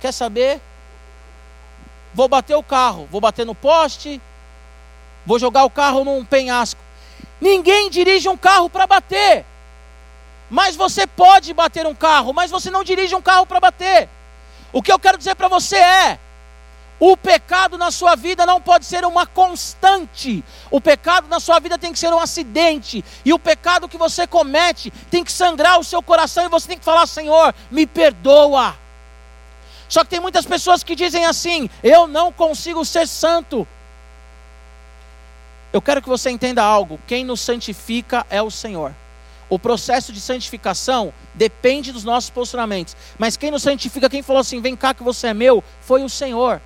quer saber? Vou bater o carro, vou bater no poste, vou jogar o carro num penhasco. Ninguém dirige um carro para bater. Mas você pode bater um carro, mas você não dirige um carro para bater. O que eu quero dizer para você é: o pecado na sua vida não pode ser uma constante. O pecado na sua vida tem que ser um acidente. E o pecado que você comete tem que sangrar o seu coração e você tem que falar: Senhor, me perdoa. Só que tem muitas pessoas que dizem assim: Eu não consigo ser santo. Eu quero que você entenda algo: quem nos santifica é o Senhor. O processo de santificação depende dos nossos posicionamentos. Mas quem nos santifica, quem falou assim, vem cá que você é meu, foi o Senhor.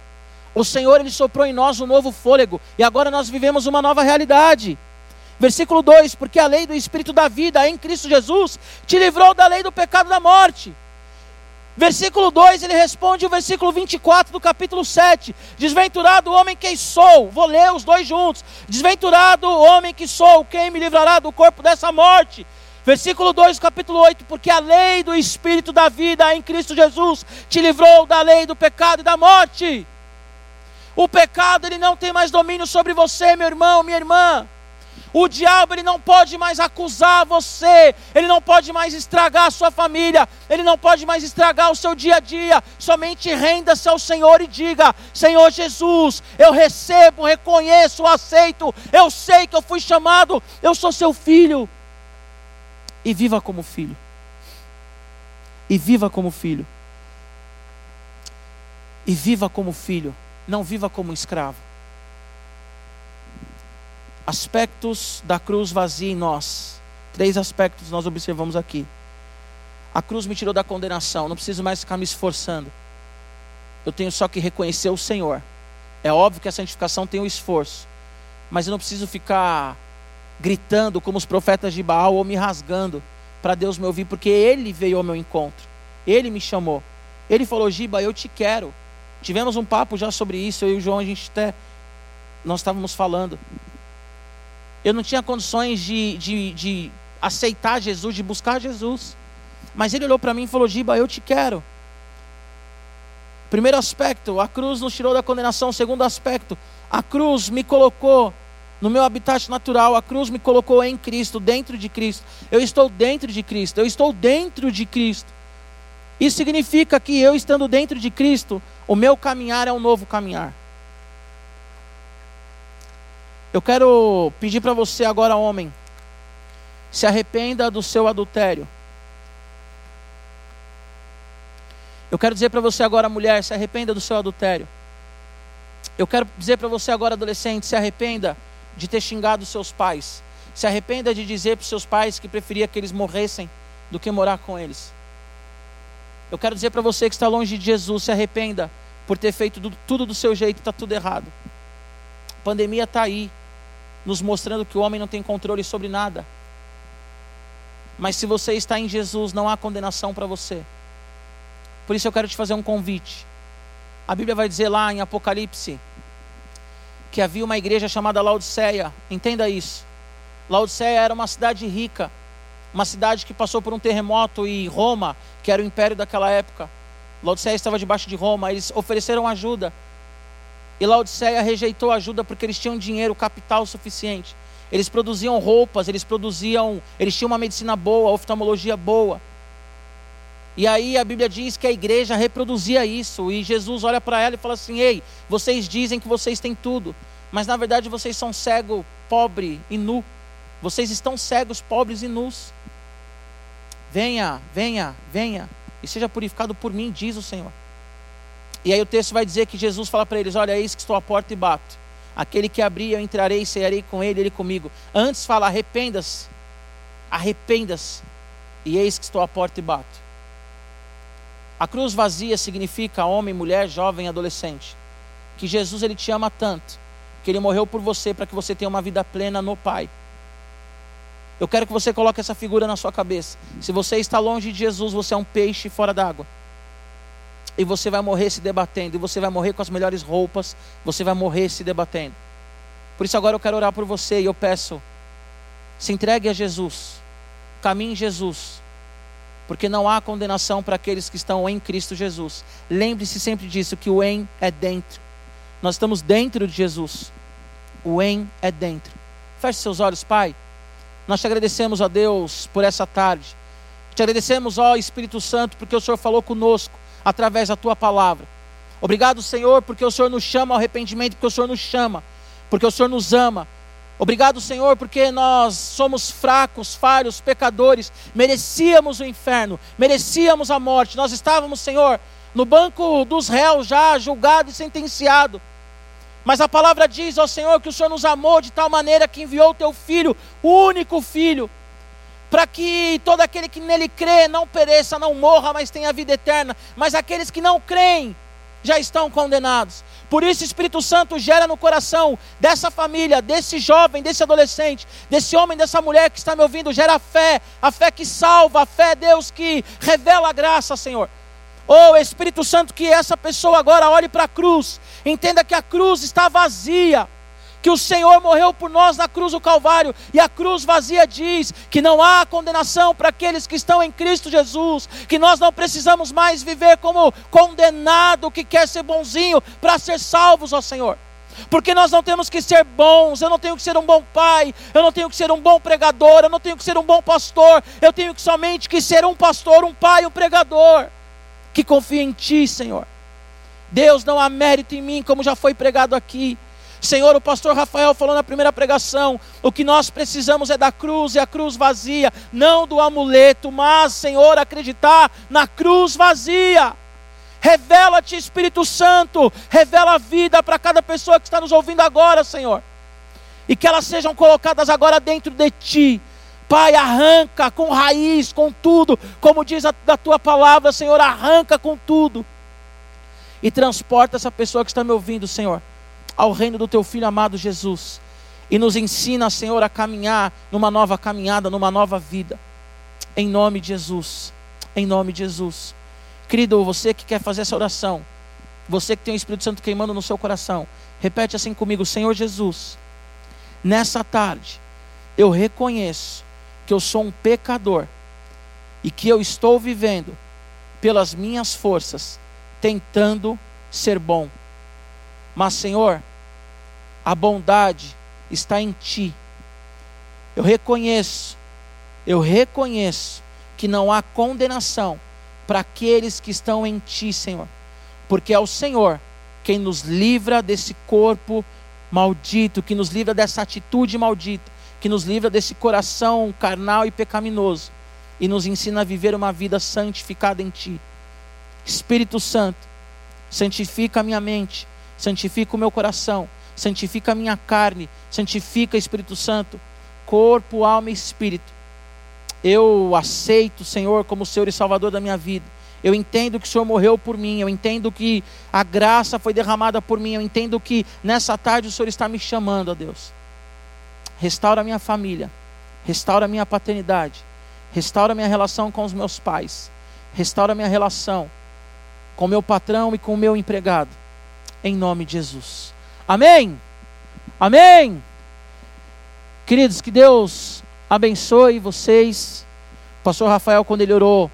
O Senhor, Ele soprou em nós um novo fôlego. E agora nós vivemos uma nova realidade. Versículo 2: Porque a lei do Espírito da vida em Cristo Jesus te livrou da lei do pecado da morte. Versículo 2, ele responde o versículo 24 do capítulo 7. Desventurado o homem que sou. Vou ler os dois juntos. Desventurado o homem que sou, quem me livrará do corpo dessa morte? Versículo 2, capítulo 8: Porque a lei do Espírito da vida em Cristo Jesus te livrou da lei do pecado e da morte. O pecado ele não tem mais domínio sobre você, meu irmão, minha irmã. O diabo ele não pode mais acusar você, ele não pode mais estragar a sua família, ele não pode mais estragar o seu dia a dia. Somente renda-se ao Senhor e diga: Senhor Jesus, eu recebo, reconheço, aceito, eu sei que eu fui chamado, eu sou seu filho e viva como filho. E viva como filho. E viva como filho, não viva como escravo. Aspectos da cruz vazia em nós. Três aspectos nós observamos aqui. A cruz me tirou da condenação, não preciso mais ficar me esforçando. Eu tenho só que reconhecer o Senhor. É óbvio que a santificação tem um esforço, mas eu não preciso ficar gritando como os profetas de Baal ou me rasgando para Deus me ouvir, porque Ele veio ao meu encontro, Ele me chamou. Ele falou: Giba, eu te quero. Tivemos um papo já sobre isso, eu e o João, a gente até. Nós estávamos falando. Eu não tinha condições de, de, de aceitar Jesus, de buscar Jesus. Mas ele olhou para mim e falou: Giba, eu te quero. Primeiro aspecto, a cruz nos tirou da condenação. Segundo aspecto, a cruz me colocou no meu habitat natural. A cruz me colocou em Cristo, dentro de Cristo. Eu estou dentro de Cristo. Eu estou dentro de Cristo. Isso significa que eu estando dentro de Cristo, o meu caminhar é um novo caminhar. Eu quero pedir para você agora, homem, se arrependa do seu adultério. Eu quero dizer para você agora, mulher, se arrependa do seu adultério. Eu quero dizer para você agora, adolescente, se arrependa de ter xingado seus pais. Se arrependa de dizer para seus pais que preferia que eles morressem do que morar com eles. Eu quero dizer para você que está longe de Jesus, se arrependa por ter feito tudo do seu jeito, está tudo errado. A pandemia está aí, nos mostrando que o homem não tem controle sobre nada. Mas se você está em Jesus, não há condenação para você. Por isso eu quero te fazer um convite. A Bíblia vai dizer lá em Apocalipse que havia uma igreja chamada Laodiceia. Entenda isso. Laodiceia era uma cidade rica, uma cidade que passou por um terremoto e Roma, que era o império daquela época. Laodiceia estava debaixo de Roma, eles ofereceram ajuda. E Laodiceia rejeitou ajuda porque eles tinham dinheiro, capital suficiente. Eles produziam roupas, eles produziam, eles tinham uma medicina boa, oftalmologia boa. E aí a Bíblia diz que a igreja reproduzia isso. E Jesus olha para ela e fala assim: Ei, vocês dizem que vocês têm tudo, mas na verdade vocês são cego, pobre e nu. Vocês estão cegos, pobres e nus. Venha, venha, venha e seja purificado por mim, diz o Senhor. E aí o texto vai dizer que Jesus fala para eles: Olha, eis que estou à porta e bato. Aquele que abrir, eu entrarei e cearei com ele, ele comigo. Antes fala: arrependa-se, arrependa-se. E eis que estou à porta e bato. A cruz vazia significa homem, mulher, jovem, adolescente. Que Jesus ele te ama tanto, que ele morreu por você para que você tenha uma vida plena no Pai. Eu quero que você coloque essa figura na sua cabeça. Se você está longe de Jesus, você é um peixe fora d'água. E você vai morrer se debatendo, e você vai morrer com as melhores roupas, você vai morrer se debatendo. Por isso agora eu quero orar por você e eu peço, se entregue a Jesus. Caminhe em Jesus porque não há condenação para aqueles que estão em Cristo Jesus. Lembre-se sempre disso, que o em é dentro. Nós estamos dentro de Jesus. O em é dentro. Feche seus olhos, Pai. Nós te agradecemos, a Deus, por essa tarde. Te agradecemos, ó Espírito Santo, porque o Senhor falou conosco através da tua palavra. Obrigado, Senhor, porque o Senhor nos chama ao arrependimento, porque o Senhor nos chama, porque o Senhor nos ama, Obrigado, Senhor, porque nós somos fracos, falhos, pecadores, merecíamos o inferno, merecíamos a morte. Nós estávamos, Senhor, no banco dos réus já julgado e sentenciado. Mas a palavra diz ao Senhor que o Senhor nos amou de tal maneira que enviou o teu filho, o único filho, para que todo aquele que nele crê não pereça, não morra, mas tenha vida eterna. Mas aqueles que não creem já estão condenados. Por isso, o Espírito Santo gera no coração dessa família, desse jovem, desse adolescente, desse homem, dessa mulher que está me ouvindo, gera fé, a fé que salva, a fé, Deus, que revela a graça, Senhor. Oh, Espírito Santo, que essa pessoa agora olhe para a cruz, entenda que a cruz está vazia que o Senhor morreu por nós na cruz do Calvário, e a cruz vazia diz que não há condenação para aqueles que estão em Cristo Jesus, que nós não precisamos mais viver como condenado que quer ser bonzinho para ser salvos, ó Senhor. Porque nós não temos que ser bons, eu não tenho que ser um bom pai, eu não tenho que ser um bom pregador, eu não tenho que ser um bom pastor, eu tenho que somente que ser um pastor, um pai, um pregador, que confia em Ti, Senhor. Deus não há mérito em mim, como já foi pregado aqui. Senhor, o pastor Rafael falou na primeira pregação: o que nós precisamos é da cruz e a cruz vazia, não do amuleto, mas, Senhor, acreditar na cruz vazia. Revela-te, Espírito Santo, revela a vida para cada pessoa que está nos ouvindo agora, Senhor, e que elas sejam colocadas agora dentro de ti. Pai, arranca com raiz, com tudo, como diz a, da tua palavra, Senhor, arranca com tudo e transporta essa pessoa que está me ouvindo, Senhor ao reino do teu filho amado Jesus. E nos ensina, Senhor, a caminhar numa nova caminhada, numa nova vida. Em nome de Jesus. Em nome de Jesus. Querido, você que quer fazer essa oração, você que tem o Espírito Santo queimando no seu coração, repete assim comigo: Senhor Jesus, nessa tarde, eu reconheço que eu sou um pecador e que eu estou vivendo pelas minhas forças, tentando ser bom. Mas, Senhor, a bondade está em Ti. Eu reconheço, eu reconheço que não há condenação para aqueles que estão em Ti, Senhor, porque é o Senhor quem nos livra desse corpo maldito, que nos livra dessa atitude maldita, que nos livra desse coração carnal e pecaminoso e nos ensina a viver uma vida santificada em Ti. Espírito Santo, santifica a minha mente, santifica o meu coração, santifica a minha carne, santifica, Espírito Santo, corpo, alma e espírito. Eu aceito, Senhor, como Senhor e Salvador da minha vida. Eu entendo que o Senhor morreu por mim, eu entendo que a graça foi derramada por mim, eu entendo que nessa tarde o Senhor está me chamando, a Deus. Restaura a minha família, restaura a minha paternidade, restaura a minha relação com os meus pais, restaura a minha relação com o meu patrão e com o meu empregado, em nome de Jesus. Amém? Amém? Queridos, que Deus abençoe vocês. O pastor Rafael, quando ele orou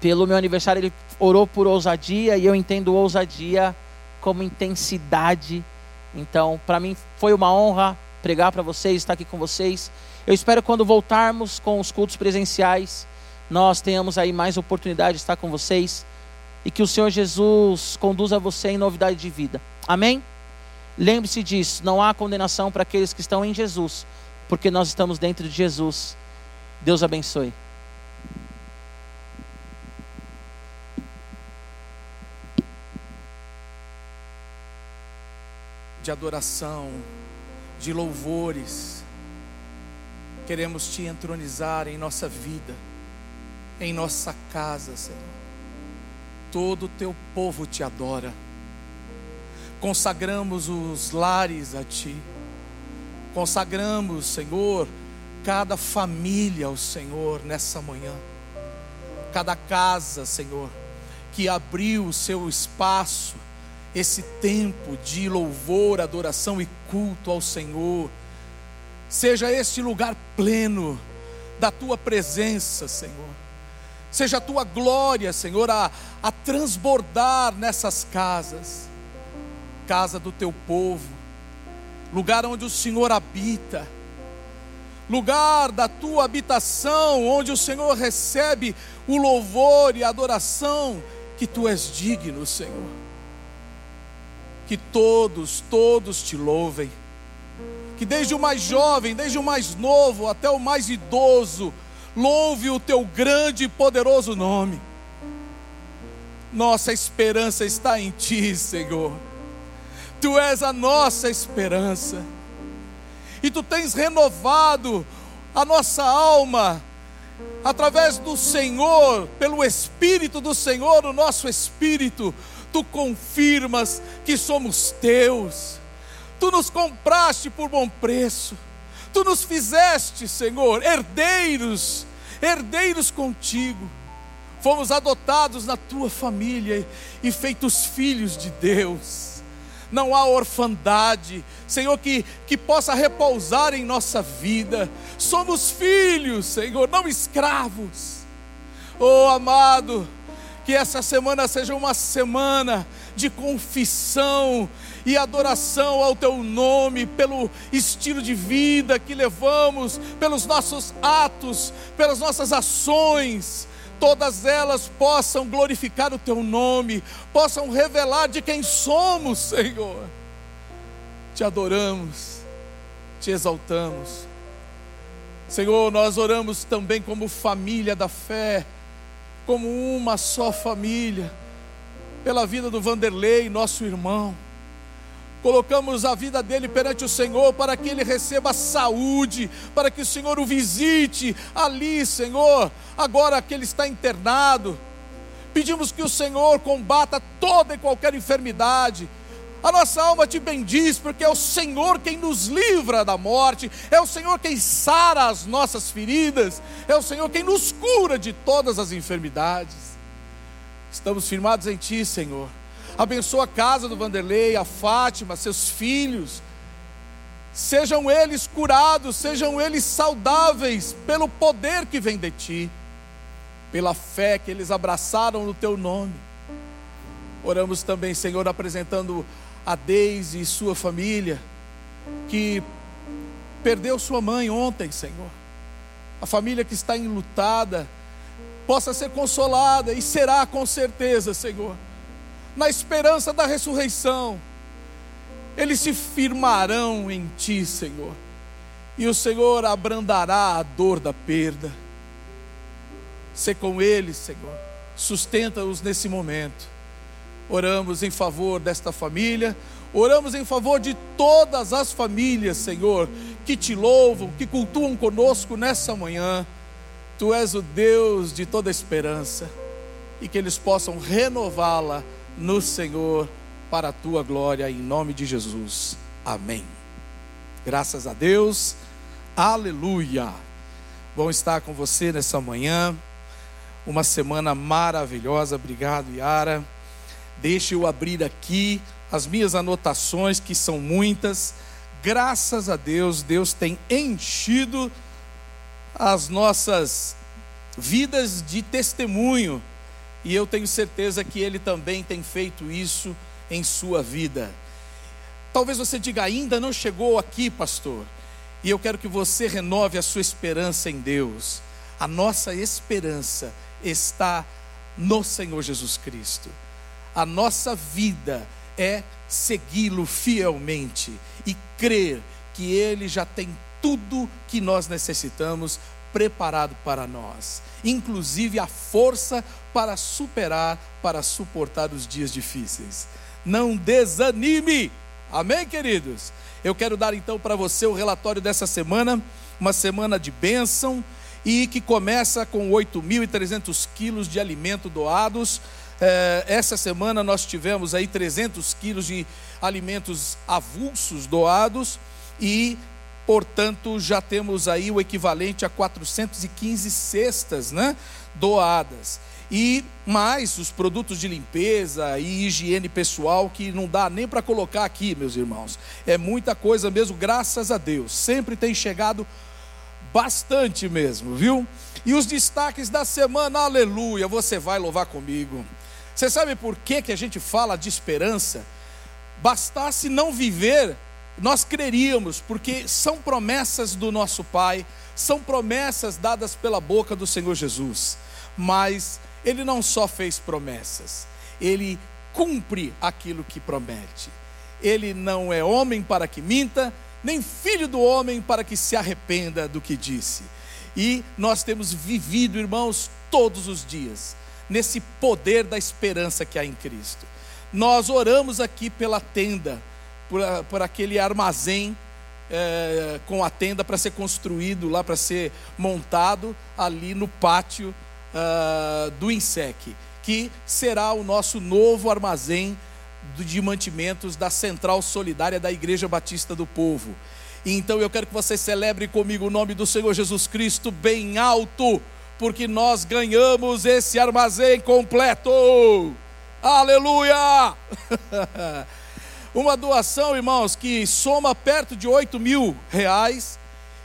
pelo meu aniversário, ele orou por ousadia, e eu entendo ousadia como intensidade. Então, para mim foi uma honra pregar para vocês, estar aqui com vocês. Eu espero quando voltarmos com os cultos presenciais, nós tenhamos aí mais oportunidade de estar com vocês e que o Senhor Jesus conduza você em novidade de vida. Amém? Lembre-se disso, não há condenação para aqueles que estão em Jesus, porque nós estamos dentro de Jesus. Deus abençoe. De adoração, de louvores, queremos te entronizar em nossa vida, em nossa casa, Senhor todo o teu povo te adora. Consagramos os lares a ti. Consagramos, Senhor, cada família ao Senhor nessa manhã. Cada casa, Senhor, que abriu o seu espaço, esse tempo de louvor, adoração e culto ao Senhor. Seja este lugar pleno da tua presença, Senhor seja a tua glória, Senhor, a, a transbordar nessas casas, casa do teu povo, lugar onde o Senhor habita, lugar da tua habitação, onde o Senhor recebe o louvor e a adoração, que tu és digno, Senhor. Que todos, todos te louvem. Que desde o mais jovem, desde o mais novo até o mais idoso, louve o teu grande e poderoso nome. Nossa esperança está em Ti, Senhor. Tu és a nossa esperança, e Tu tens renovado a nossa alma, através do Senhor, pelo Espírito do Senhor, o nosso Espírito, Tu confirmas que somos Teus, Tu nos compraste por bom preço, Tu nos fizeste, Senhor, herdeiros herdeiros contigo. Fomos adotados na tua família e feitos filhos de Deus. Não há orfandade, Senhor, que, que possa repousar em nossa vida. Somos filhos, Senhor, não escravos. Oh, amado, que essa semana seja uma semana de confissão e adoração ao teu nome, pelo estilo de vida que levamos, pelos nossos atos, pelas nossas ações, todas elas possam glorificar o teu nome, possam revelar de quem somos, Senhor. Te adoramos, te exaltamos. Senhor, nós oramos também como família da fé, como uma só família, pela vida do Vanderlei, nosso irmão colocamos a vida dele perante o Senhor para que ele receba saúde, para que o Senhor o visite ali, Senhor, agora que ele está internado. Pedimos que o Senhor combata toda e qualquer enfermidade. A nossa alma te bendiz, porque é o Senhor quem nos livra da morte, é o Senhor quem sara as nossas feridas, é o Senhor quem nos cura de todas as enfermidades. Estamos firmados em Ti, Senhor abençoa a casa do Vanderlei, a Fátima, seus filhos. Sejam eles curados, sejam eles saudáveis pelo poder que vem de ti. pela fé que eles abraçaram no teu nome. Oramos também, Senhor, apresentando a Deise e sua família, que perdeu sua mãe ontem, Senhor. A família que está enlutada, possa ser consolada e será com certeza, Senhor, na esperança da ressurreição. Eles se firmarão em Ti, Senhor, e o Senhor abrandará a dor da perda. Ser com eles, Senhor, sustenta-os nesse momento. Oramos em favor desta família, oramos em favor de todas as famílias, Senhor, que te louvam, que cultuam conosco nessa manhã. Tu és o Deus de toda esperança e que eles possam renová-la no Senhor para a tua glória, em nome de Jesus. Amém. Graças a Deus, aleluia. Bom estar com você nessa manhã, uma semana maravilhosa. Obrigado, Yara. Deixe eu abrir aqui as minhas anotações, que são muitas. Graças a Deus, Deus tem enchido as nossas vidas de testemunho, e eu tenho certeza que Ele também tem feito isso em sua vida. Talvez você diga, ainda não chegou aqui, pastor, e eu quero que você renove a sua esperança em Deus. A nossa esperança está no Senhor Jesus Cristo. A nossa vida é segui-lo fielmente e crer que Ele já tem tudo que nós necessitamos preparado para nós, inclusive a força para superar, para suportar os dias difíceis. Não desanime, amém, queridos? Eu quero dar então para você o relatório dessa semana, uma semana de bênção e que começa com 8.300 quilos de alimento doados. É, essa semana nós tivemos aí 300 quilos de alimentos avulsos doados e portanto, já temos aí o equivalente a 415 cestas né, doadas. E mais os produtos de limpeza e higiene pessoal que não dá nem para colocar aqui, meus irmãos. É muita coisa mesmo, graças a Deus. Sempre tem chegado bastante mesmo, viu? E os destaques da semana, aleluia, você vai louvar comigo. Você sabe por que, que a gente fala de esperança? Bastasse não viver nós creríamos, porque são promessas do nosso Pai, são promessas dadas pela boca do Senhor Jesus. Mas Ele não só fez promessas, Ele cumpre aquilo que promete. Ele não é homem para que minta, nem filho do homem para que se arrependa do que disse. E nós temos vivido, irmãos, todos os dias, nesse poder da esperança que há em Cristo. Nós oramos aqui pela tenda por, por aquele armazém é, com a tenda para ser construído lá, para ser montado ali no pátio uh, do INSEC, que será o nosso novo armazém de mantimentos da Central Solidária da Igreja Batista do Povo. Então eu quero que você celebre comigo o nome do Senhor Jesus Cristo bem alto, porque nós ganhamos esse armazém completo. Aleluia! Uma doação, irmãos, que soma perto de 8 mil reais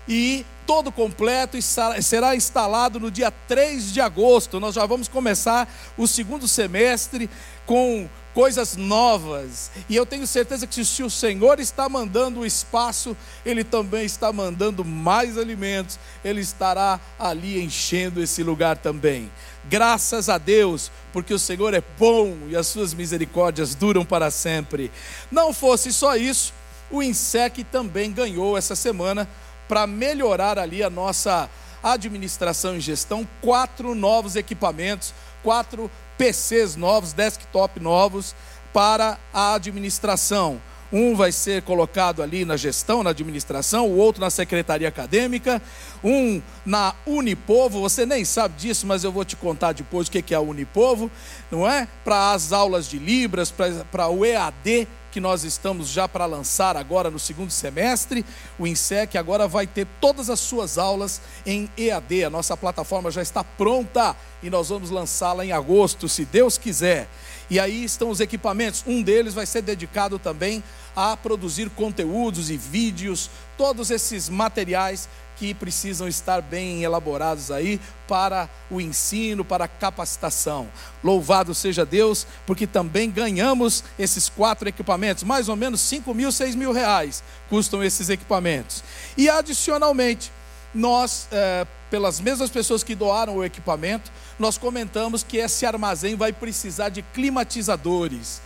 e todo completo será instalado no dia 3 de agosto. Nós já vamos começar o segundo semestre com coisas novas. E eu tenho certeza que se o Senhor está mandando o espaço, Ele também está mandando mais alimentos, Ele estará ali enchendo esse lugar também. Graças a Deus, porque o Senhor é bom e as suas misericórdias duram para sempre. Não fosse só isso, o INSEC também ganhou essa semana para melhorar ali a nossa administração e gestão, quatro novos equipamentos, quatro PCs novos, desktop novos para a administração. Um vai ser colocado ali na gestão, na administração, o outro na secretaria acadêmica, um na Unipovo. Você nem sabe disso, mas eu vou te contar depois o que é a Unipovo, não é? Para as aulas de Libras, para o EAD que nós estamos já para lançar agora no segundo semestre. O INSEC agora vai ter todas as suas aulas em EAD. A nossa plataforma já está pronta e nós vamos lançá-la em agosto, se Deus quiser. E aí estão os equipamentos. Um deles vai ser dedicado também a produzir conteúdos e vídeos, todos esses materiais que precisam estar bem elaborados aí para o ensino, para a capacitação. Louvado seja Deus, porque também ganhamos esses quatro equipamentos, mais ou menos 5 mil, 6 mil reais custam esses equipamentos. E adicionalmente, nós, é, pelas mesmas pessoas que doaram o equipamento, nós comentamos que esse armazém vai precisar de climatizadores.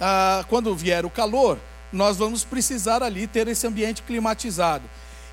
Ah, quando vier o calor, nós vamos precisar ali ter esse ambiente climatizado.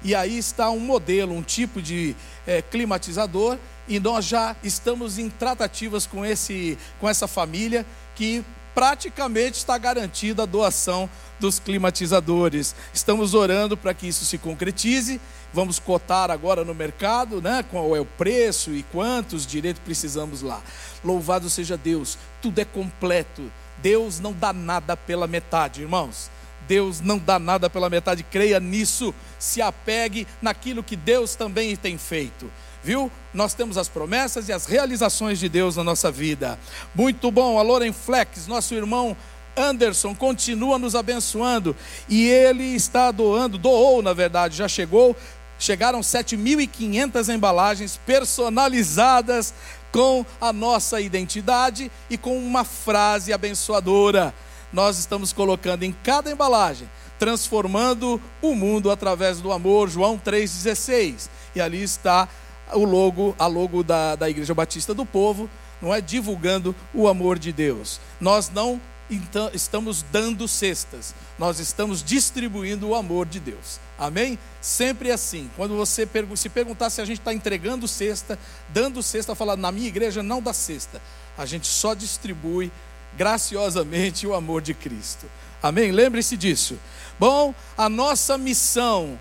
E aí está um modelo, um tipo de é, climatizador, e nós já estamos em tratativas com, esse, com essa família que praticamente está garantida a doação dos climatizadores. Estamos orando para que isso se concretize. Vamos cotar agora no mercado, né? Qual é o preço e quantos direitos precisamos lá. Louvado seja Deus, tudo é completo. Deus não dá nada pela metade, irmãos. Deus não dá nada pela metade, creia nisso, se apegue naquilo que Deus também tem feito. Viu? Nós temos as promessas e as realizações de Deus na nossa vida. Muito bom, a Loren Flex, nosso irmão Anderson, continua nos abençoando e ele está doando, doou na verdade, já chegou, chegaram 7.500 embalagens personalizadas com a nossa identidade e com uma frase abençoadora nós estamos colocando em cada embalagem, transformando o mundo através do amor, João 3,16. E ali está o logo, a logo da, da Igreja Batista do Povo, não é? Divulgando o amor de Deus. Nós não então, estamos dando cestas, nós estamos distribuindo o amor de Deus. Amém? Sempre assim. Quando você se perguntar se a gente está entregando cesta, dando cesta, falar na minha igreja não dá cesta. A gente só distribui graciosamente o amor de Cristo. Amém? Lembre-se disso. Bom, a nossa missão,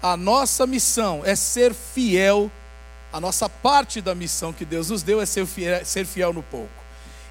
a nossa missão é ser fiel, a nossa parte da missão que Deus nos deu é ser fiel, ser fiel no pouco.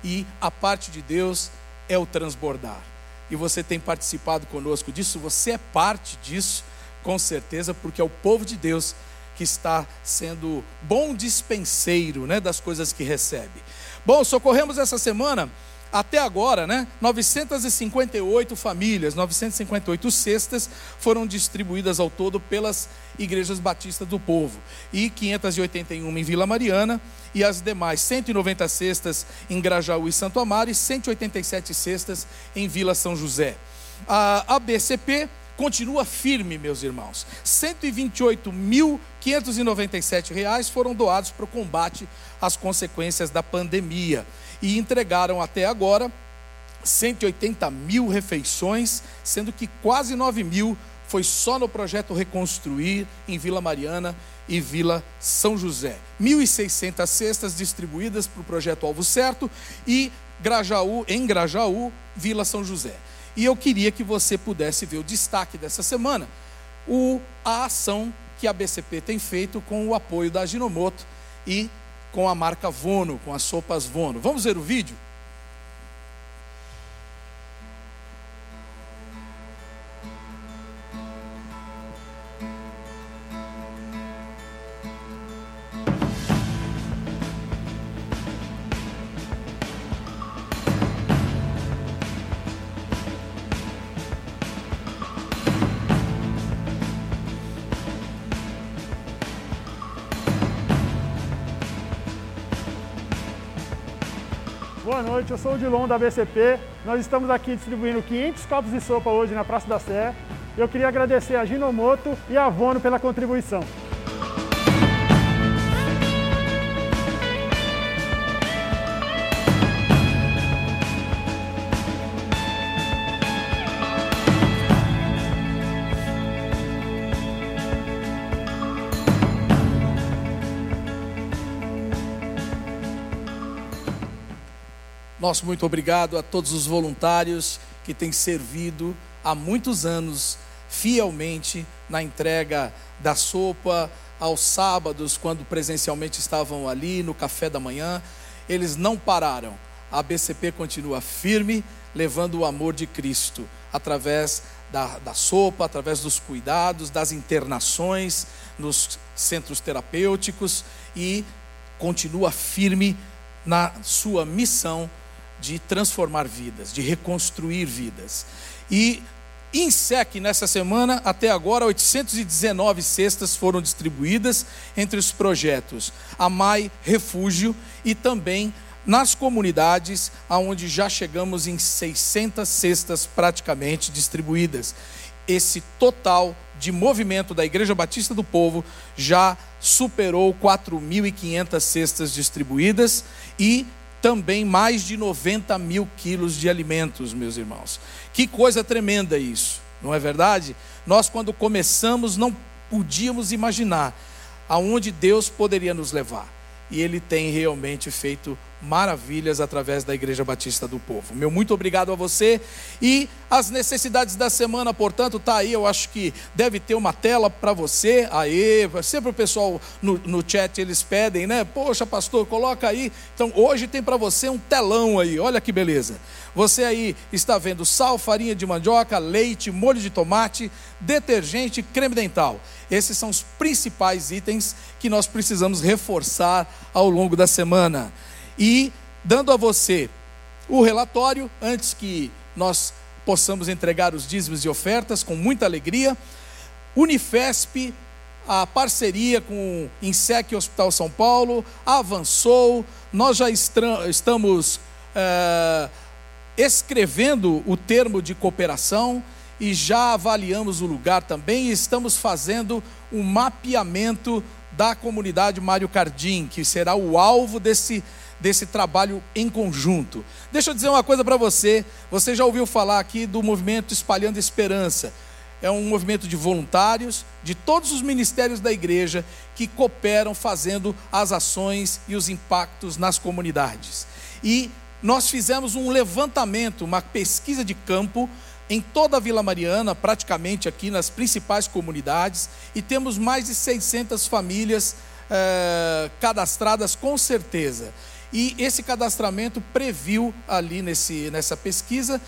E a parte de Deus é o transbordar. E você tem participado conosco disso, você é parte disso, com certeza, porque é o povo de Deus que está sendo bom dispenseiro né, das coisas que recebe. Bom, socorremos essa semana até agora, né, 958 famílias, 958 cestas foram distribuídas ao todo pelas igrejas batistas do povo, e 581 em Vila Mariana, e as demais 190 cestas em Grajaú e Santo Amaro, e 187 cestas em Vila São José. A ABCP continua firme, meus irmãos. R$ 128.597 foram doados para o combate às consequências da pandemia e entregaram até agora 180 mil refeições, sendo que quase 9 mil foi só no projeto Reconstruir em Vila Mariana e Vila São José. 1.600 cestas distribuídas para o projeto Alvo Certo e Grajaú, em Grajaú, Vila São José. E eu queria que você pudesse ver o destaque dessa semana, o, a ação que a BCP tem feito com o apoio da Ginomoto e com a marca Vono, com as sopas Vono. Vamos ver o vídeo? Noite, eu sou o Dilon da BCP. Nós estamos aqui distribuindo 500 copos de sopa hoje na Praça da Sé. Eu queria agradecer a Ginomoto e a Vono pela contribuição. Nosso muito obrigado a todos os voluntários que têm servido há muitos anos fielmente na entrega da sopa aos sábados, quando presencialmente estavam ali no café da manhã. Eles não pararam. A BCP continua firme, levando o amor de Cristo através da, da sopa, através dos cuidados, das internações nos centros terapêuticos e continua firme na sua missão de transformar vidas, de reconstruir vidas. E INSEC, nessa semana, até agora, 819 cestas foram distribuídas entre os projetos AMAI Refúgio e também nas comunidades, aonde já chegamos em 600 cestas praticamente distribuídas. Esse total de movimento da Igreja Batista do Povo já superou 4.500 cestas distribuídas e também mais de 90 mil quilos de alimentos, meus irmãos. Que coisa tremenda isso, não é verdade? Nós, quando começamos, não podíamos imaginar aonde Deus poderia nos levar. E Ele tem realmente feito maravilhas através da Igreja Batista do Povo. Meu muito obrigado a você e as necessidades da semana, portanto, tá aí. Eu acho que deve ter uma tela para você. Aí, sempre o pessoal no, no chat eles pedem, né? Poxa, pastor, coloca aí. Então, hoje tem para você um telão aí. Olha que beleza. Você aí está vendo sal, farinha de mandioca, leite, molho de tomate, detergente, creme dental. Esses são os principais itens que nós precisamos reforçar ao longo da semana e dando a você o relatório, antes que nós possamos entregar os dízimos e ofertas com muita alegria. Unifesp, a parceria com INSEC Hospital São Paulo avançou, nós já estamos é, escrevendo o termo de cooperação e já avaliamos o lugar também e estamos fazendo um mapeamento da comunidade Mário Cardim, que será o alvo desse desse trabalho em conjunto. Deixa eu dizer uma coisa para você. Você já ouviu falar aqui do movimento Espalhando Esperança? É um movimento de voluntários de todos os ministérios da igreja que cooperam fazendo as ações e os impactos nas comunidades. E nós fizemos um levantamento, uma pesquisa de campo em toda a Vila Mariana, praticamente aqui nas principais comunidades, e temos mais de 600 famílias eh, cadastradas com certeza. E esse cadastramento previu ali nesse, nessa pesquisa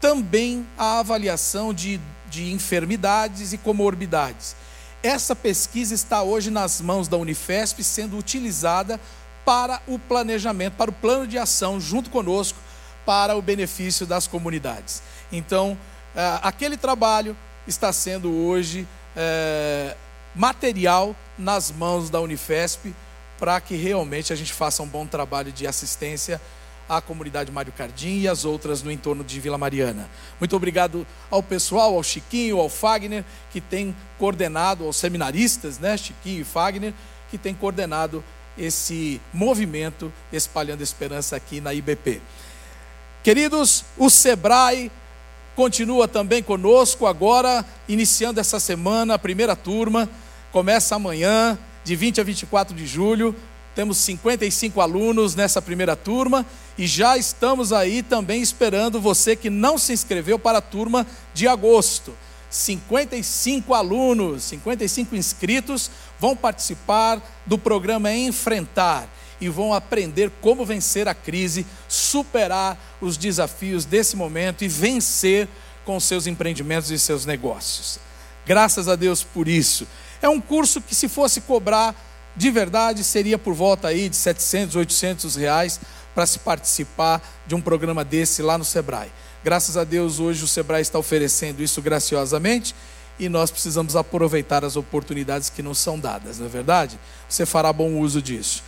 também a avaliação de, de enfermidades e comorbidades. Essa pesquisa está hoje nas mãos da Unifesp, sendo utilizada para o planejamento, para o plano de ação, junto conosco, para o benefício das comunidades. Então, é, aquele trabalho está sendo hoje é, material nas mãos da Unifesp para que realmente a gente faça um bom trabalho de assistência à comunidade Mário Cardim e às outras no entorno de Vila Mariana. Muito obrigado ao pessoal, ao Chiquinho, ao Fagner, que tem coordenado, aos seminaristas, né, Chiquinho e Fagner, que tem coordenado esse movimento espalhando esperança aqui na IBP. Queridos, o Sebrae continua também conosco agora, iniciando essa semana, a primeira turma, começa amanhã, de 20 a 24 de julho. Temos 55 alunos nessa primeira turma e já estamos aí também esperando você que não se inscreveu para a turma de agosto. 55 alunos, 55 inscritos vão participar do programa Enfrentar e vão aprender como vencer a crise, superar os desafios desse momento e vencer com seus empreendimentos e seus negócios. Graças a Deus por isso. É um curso que, se fosse cobrar de verdade, seria por volta aí de 700, 800 reais para se participar de um programa desse lá no Sebrae. Graças a Deus, hoje o Sebrae está oferecendo isso graciosamente e nós precisamos aproveitar as oportunidades que nos são dadas, não é verdade? Você fará bom uso disso.